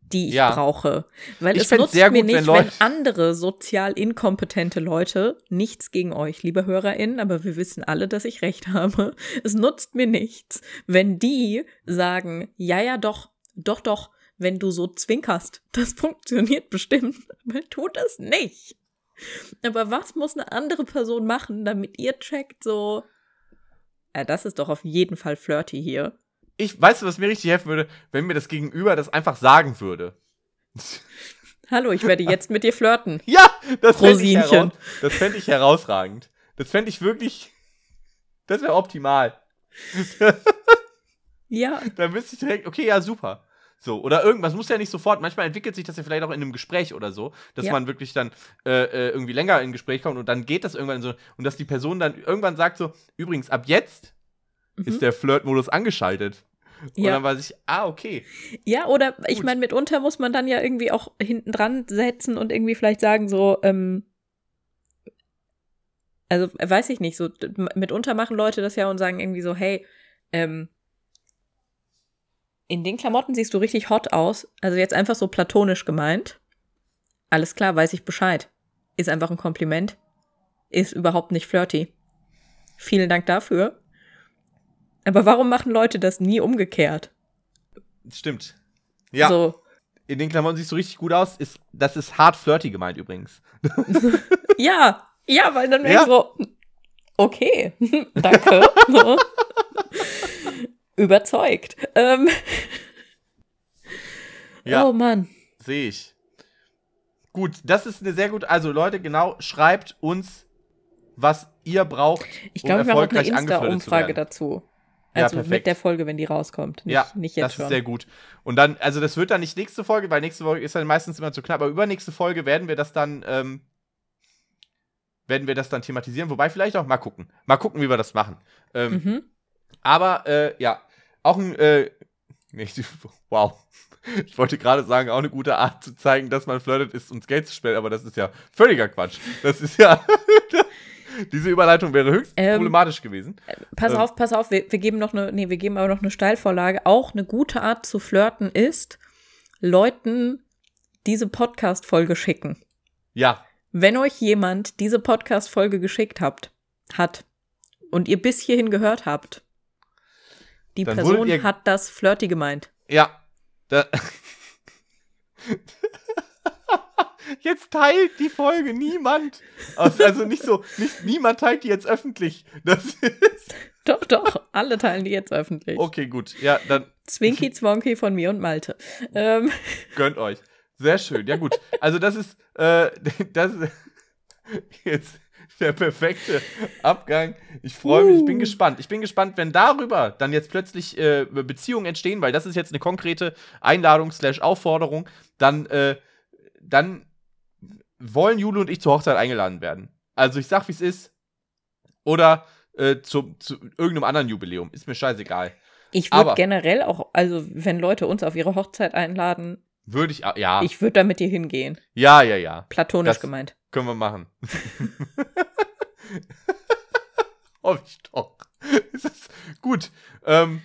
die ich Ja. brauche. Weil Ich es nutzt sehr mir gut, wenn nicht, wenn, Leute- andere sozial inkompetente Leute, nichts gegen euch, liebe HörerInnen, aber wir wissen alle, dass ich recht habe. Es nutzt mir nichts, wenn die sagen, ja, ja, doch, doch, doch, wenn du so zwinkerst, das *laughs* funktioniert bestimmt, aber tut es nicht. Aber was muss eine andere Person machen, damit ihr checkt, so, ja, das ist doch auf jeden Fall flirty hier. ich weißt du, was mir richtig helfen würde, wenn mir das Gegenüber das einfach sagen würde. Hallo, ich werde jetzt mit dir flirten. *laughs* Ja, das fände ich, heraus das fänd ich herausragend. Das fände ich wirklich. Das wäre optimal. Ja, *laughs* Dann wüsste ich direkt, okay, ja, super. So, oder irgendwas muss ja nicht sofort, manchmal entwickelt sich das ja vielleicht auch in einem Gespräch oder so, dass Ja. man wirklich dann äh, äh, irgendwie länger in ein Gespräch kommt und dann geht das irgendwann so, und dass die Person dann irgendwann sagt so, übrigens, ab jetzt ist der Flirtmodus angeschaltet. Und Mhm. Ja. dann weiß ich, ah, okay. Ja, oder ich Gut. meine, mitunter muss man dann ja irgendwie auch hinten dran setzen und irgendwie vielleicht sagen, so, ähm, also äh, weiß ich nicht, so mitunter machen Leute das ja und sagen irgendwie so, hey, ähm, in den Klamotten siehst du richtig hot aus. Also jetzt einfach so platonisch gemeint. Alles klar, weiß ich Bescheid. Ist einfach ein Kompliment. Ist überhaupt nicht flirty. Vielen Dank dafür. Aber warum machen Leute das nie umgekehrt? Stimmt. Ja, So, in den Klamotten siehst du richtig gut aus. Ist, das ist hart flirty gemeint übrigens. *laughs* Ja, ja, weil dann wäre Ja. ich so, okay, *laughs* danke. So. *laughs* Überzeugt. Ähm, Ja, Oh Mann. sehe ich. Gut, das ist eine sehr gute. Also, Leute, genau, schreibt uns, was ihr braucht, Ich um glaube, ich mache auch eine Insta-Umfrage dazu. Ja, Also perfekt. mit der Folge, wenn die rauskommt. Nicht, ja, nicht jetzt das schon. ist sehr gut. Und dann, also das wird dann nicht nächste Folge, weil nächste Folge ist dann meistens immer zu knapp, aber übernächste Folge werden wir das dann, ähm, werden wir das dann thematisieren, wobei vielleicht auch mal gucken. Mal gucken, wie wir das machen. Ähm, mhm. Aber, äh, ja, auch ein, äh, nicht, wow. Ich wollte gerade sagen, auch eine gute Art zu zeigen, dass man flirtet, ist uns Geld zu spenden, aber das ist ja völliger Quatsch. Das ist ja, *laughs* diese Überleitung wäre höchst Ähm, problematisch gewesen. Pass ähm, auf, pass auf, wir, wir geben noch eine, nee, wir geben aber noch eine Steilvorlage. Auch eine gute Art zu flirten ist, Leuten diese Podcast-Folge schicken. Ja, Wenn euch jemand diese Podcast-Folge geschickt habt, hat und ihr bis hierhin gehört habt, die Dann Person ihr- hat das flirty gemeint. Ja. Da *laughs* jetzt teilt die Folge niemand. Also also nicht so, nicht, niemand teilt die jetzt öffentlich. Das ist. *laughs* Doch, doch, alle teilen die jetzt öffentlich. Okay, gut. Ja, dann Zwinky *laughs* Zwonky von mir und Malte. Ähm, gönnt euch. Sehr schön. Ja, gut. Also, das ist, äh, das ist jetzt *laughs* der perfekte Abgang. Ich freue mich, ich bin Uh. gespannt. Ich bin gespannt, wenn darüber dann jetzt plötzlich äh, Beziehungen entstehen, weil das ist jetzt eine konkrete Einladung slash Aufforderung, dann, äh, dann wollen Jule und ich zur Hochzeit eingeladen werden. Also ich sag, wie es ist. Oder äh, zu, zu irgendeinem anderen Jubiläum. Ist mir scheißegal. Ich würde generell auch, also wenn Leute uns auf ihre Hochzeit einladen, Würde ich, ja. ich würde da mit dir hingehen. ja, ja, ja. Platonisch Das- gemeint. Können wir machen. *laughs* Hoffe ich doch. Ist gut. Ähm,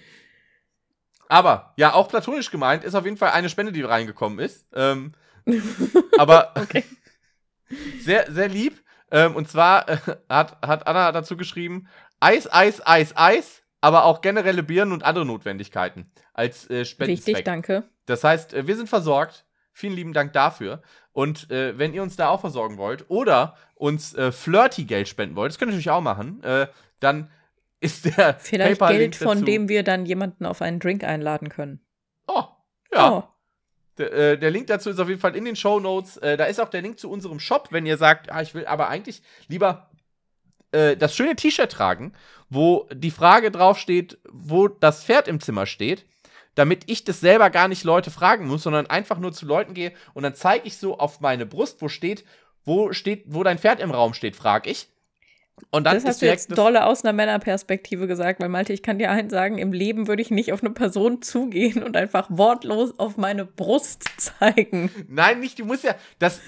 aber, ja, auch platonisch gemeint ist auf jeden Fall eine Spende, die reingekommen ist. Ähm, *laughs* aber Okay. *laughs* sehr, sehr lieb. Ähm, und zwar äh, hat, hat Anna dazu geschrieben: Eis, Eis, Eis, Eis, aber auch generelle Birnen und andere Notwendigkeiten als äh, Spendenzweck. Wichtig, danke. Das heißt, äh, wir sind versorgt. Vielen lieben Dank dafür. Und äh, wenn ihr uns da auch versorgen wollt oder uns äh, Flirty-Geld spenden wollt, das könnt ihr natürlich auch machen, äh, dann ist der Vielleicht Geld, von dazu- dem wir dann jemanden auf einen Drink einladen können. Oh, ja. Oh. Der, äh, der Link dazu ist auf jeden Fall in den Show Notes. Äh, da ist auch der Link zu unserem Shop, wenn ihr sagt, ah, ich will aber eigentlich lieber äh, das schöne T-Shirt tragen, wo die Frage draufsteht, wo das Pferd im Zimmer steht, damit ich das selber gar nicht Leute fragen muss, sondern einfach nur zu Leuten gehe und dann zeige ich so auf meine Brust, wo steht, wo steht, wo dein Pferd im Raum steht, frage ich. Und dann Das hast du jetzt das- dolle aus einer Männerperspektive gesagt, weil Malte, ich kann dir eins sagen, im Leben würde ich nicht auf eine Person zugehen und einfach wortlos auf meine Brust *laughs* zeigen. Nein, nicht, du musst ja, das,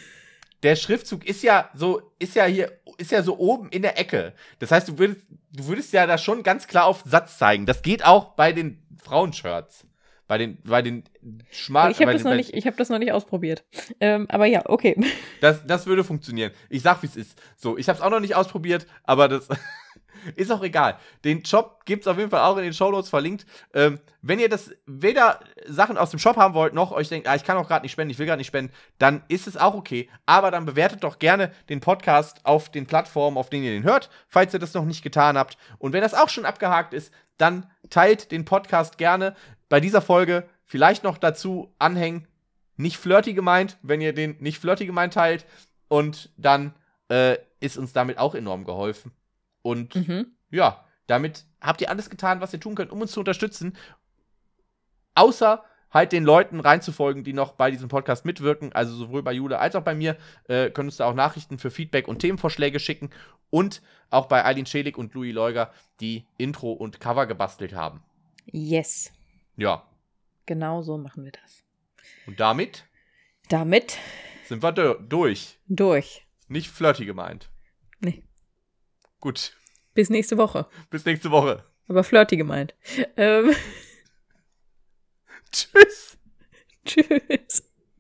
der Schriftzug ist ja so, ist ja hier, ist ja so oben in der Ecke. Das heißt, du würdest, du würdest ja da schon ganz klar auf Satz zeigen. Das geht auch bei den Frauenshirts. Bei den, bei den schmal, ich habe das, den- noch bei- nicht- ich hab das noch nicht ausprobiert. Ähm, aber ja, okay. Das, das würde funktionieren. Ich sag, wie es ist. So, ich habe es auch noch nicht ausprobiert, aber das *laughs* *laughs* ist auch egal. Den Shop gibt es auf jeden Fall auch in den Shownotes verlinkt. Ähm, wenn ihr das weder Sachen aus dem Shop haben wollt, noch euch denkt, ah, ich kann auch gerade nicht spenden, ich will gerade nicht spenden, dann ist es auch okay. Aber dann bewertet doch gerne den Podcast auf den Plattformen, auf denen ihr den hört, falls ihr das noch nicht getan habt. Und wenn das auch schon abgehakt ist, dann teilt den Podcast gerne. Bei dieser Folge vielleicht noch dazu anhängen, nicht flirty gemeint, wenn ihr den nicht flirty gemeint teilt. Und dann äh, ist uns damit auch enorm geholfen. Und Mhm. ja, damit habt ihr alles getan, was ihr tun könnt, um uns zu unterstützen. Außer halt den Leuten reinzufolgen, die noch bei diesem Podcast mitwirken. Also sowohl bei Jule als auch bei mir. Äh, können uns da auch Nachrichten für Feedback und Themenvorschläge schicken. Und auch bei Eileen Schelig und Louis Leuger, die Intro und Cover gebastelt haben. Yes. Ja, Genau so machen wir das. und damit Damit sind wir du- durch. durch. Nicht flirty gemeint. Nee. Gut. Bis nächste Woche. Bis nächste Woche. Aber flirty gemeint. Ähm. *laughs* Tschüss. *laughs* Tschüss.